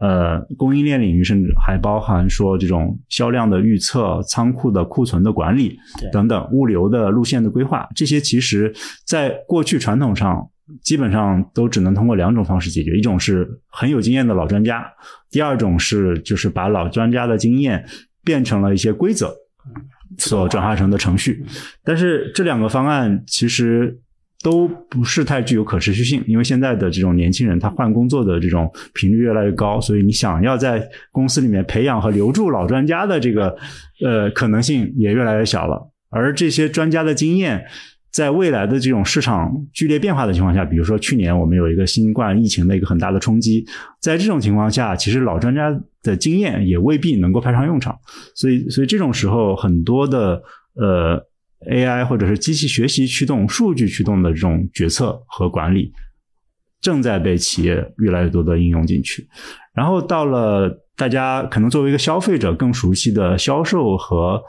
Speaker 1: 呃，供应链领域甚至还包含说这种销量的预测、仓库的库存的管理等等，物流的路线的规划，这些其实在过去传统上基本上都只能通过两种方式解决：一种是很有经验的老专家，第二种是就是把老专家的经验变成了一些规则所转化成的程序。但是这两个方案其实。都不是太具有可持续性，因为现在的这种年轻人他换工作的这种频率越来越高，所以你想要在公司里面培养和留住老专家的这个呃可能性也越来越小了。而这些专家的经验，在未来的这种市场剧烈变化的情况下，比如说去年我们有一个新冠疫情的一个很大的冲击，在这种情况下，其实老专家的经验也未必能够派上用场。所以，所以这种时候很多的呃。AI 或者是机器学习驱动、数据驱动的这种决策和管理，正在被企业越来越多的应用进去。然后到了大家可能作为一个消费者更熟悉的销售和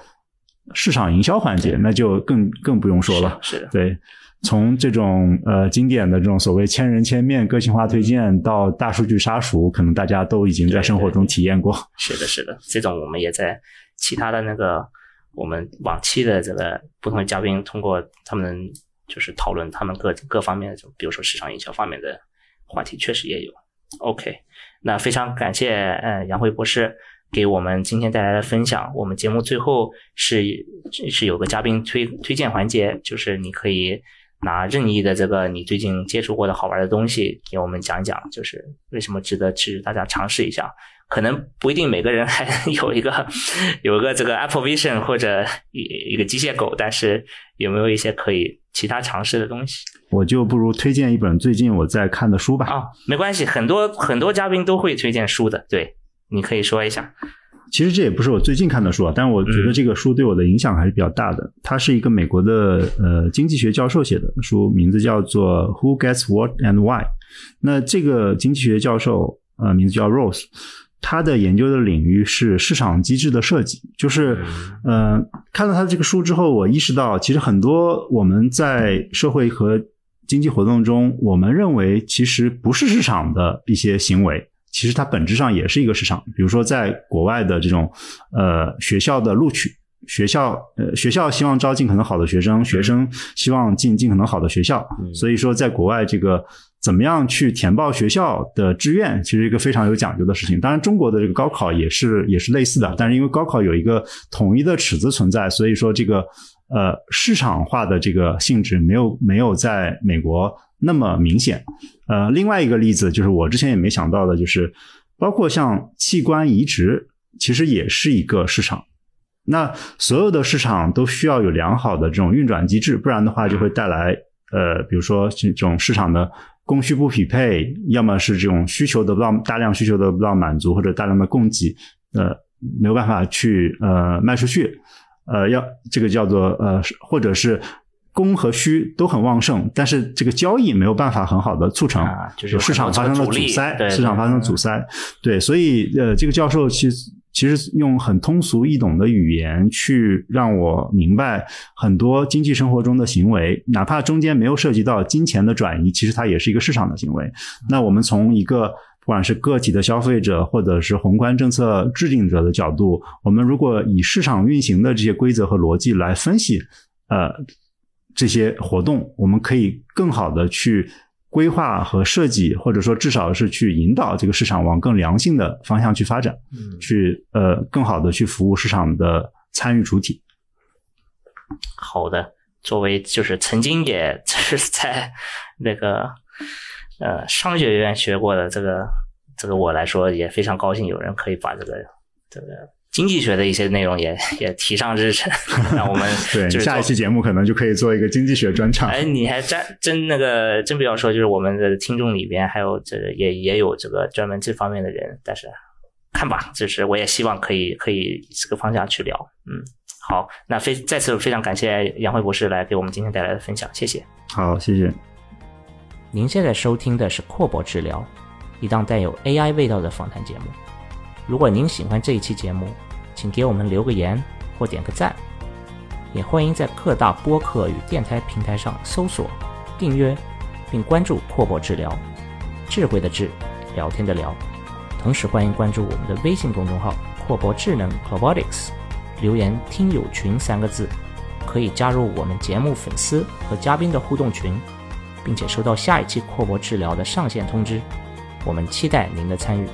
Speaker 1: 市场营销环节，那就更更不用说了。
Speaker 2: 是的，
Speaker 1: 对，从这种呃经典的这种所谓千人千面、个性化推荐到大数据杀熟，可能大家都已经在生活中体验过。
Speaker 2: 是的，是的，这种我们也在其他的那个。我们往期的这个不同的嘉宾，通过他们就是讨论他们各各方面的，就比如说市场营销方面的话题，确实也有。OK，那非常感谢呃杨辉博士给我们今天带来的分享。我们节目最后是是有个嘉宾推推荐环节，就是你可以拿任意的这个你最近接触过的好玩的东西给我们讲一讲，就是为什么值得去大家尝试一下。可能不一定每个人还有一个有一个这个 Apple Vision 或者一一个机械狗，但是有没有一些可以其他尝试的东西？
Speaker 1: 我就不如推荐一本最近我在看的书吧。
Speaker 2: 啊，没关系，很多很多嘉宾都会推荐书的，对，你可以说一下。
Speaker 1: 其实这也不是我最近看的书啊，但是我觉得这个书对我的影响还是比较大的。它是一个美国的呃经济学教授写的书，名字叫做《Who Gets What and Why》。那这个经济学教授呃名字叫 Rose，他的研究的领域是市场机制的设计。就是呃看到他这个书之后，我意识到其实很多我们在社会和经济活动中，我们认为其实不是市场的一些行为。其实它本质上也是一个市场，比如说在国外的这种呃学校的录取，学校呃学校希望招尽可能好的学生，学生希望进尽可能好的学校，所以说在国外这个怎么样去填报学校的志愿，其实一个非常有讲究的事情。当然，中国的这个高考也是也是类似的，但是因为高考有一个统一的尺子存在，所以说这个呃市场化的这个性质没有没有在美国。那么明显，呃，另外一个例子就是我之前也没想到的，就是包括像器官移植，其实也是一个市场。那所有的市场都需要有良好的这种运转机制，不然的话就会带来呃，比如说这种市场的供需不匹配，要么是这种需求得不到大量需求得不到满足，或者大量的供给呃没有办法去呃卖出去，呃，要这个叫做呃，或者是。供和需都很旺盛，但是这个交易没有办法很好的促成，
Speaker 2: 就是
Speaker 1: 市场发生了阻塞，市场发生阻塞，对，所以呃，这个教授其实其实用很通俗易懂的语言去让我明白很多经济生活中的行为，哪怕中间没有涉及到金钱的转移，其实它也是一个市场的行为。那我们从一个不管是个体的消费者，或者是宏观政策制定者的角度，我们如果以市场运行的这些规则和逻辑来分析，呃。这些活动，我们可以更好的去规划和设计，或者说至少是去引导这个市场往更良性的方向去发展，去呃更好的去服务市场的参与主体。
Speaker 2: 好的，作为就是曾经也是在那个呃商学院学过的这个这个我来说，也非常高兴有人可以把这个这个。经济学的一些内容也 也提上日程，那我们
Speaker 1: 对下一期节目可能就可以做一个经济学专场。
Speaker 2: 哎，你还真真那个真不要说，就是我们的听众里边还有这也也有这个专门这方面的人，但是看吧，就是我也希望可以可以这个方向去聊。嗯，好，那非再次非常感谢杨辉博士来给我们今天带来的分享，谢谢。
Speaker 1: 好，谢谢。
Speaker 2: 您现在收听的是阔博治疗，一档带有 AI 味道的访谈节目。如果您喜欢这一期节目，请给我们留个言或点个赞，也欢迎在各大播客与电台平台上搜索、订阅并关注“阔博治疗”，智慧的智，聊天的聊。同时欢迎关注我们的微信公众号“阔博智能 Robotics”，留言“听友群”三个字，可以加入我们节目粉丝和嘉宾的互动群，并且收到下一期“阔博治疗”的上线通知。我们期待您的参与。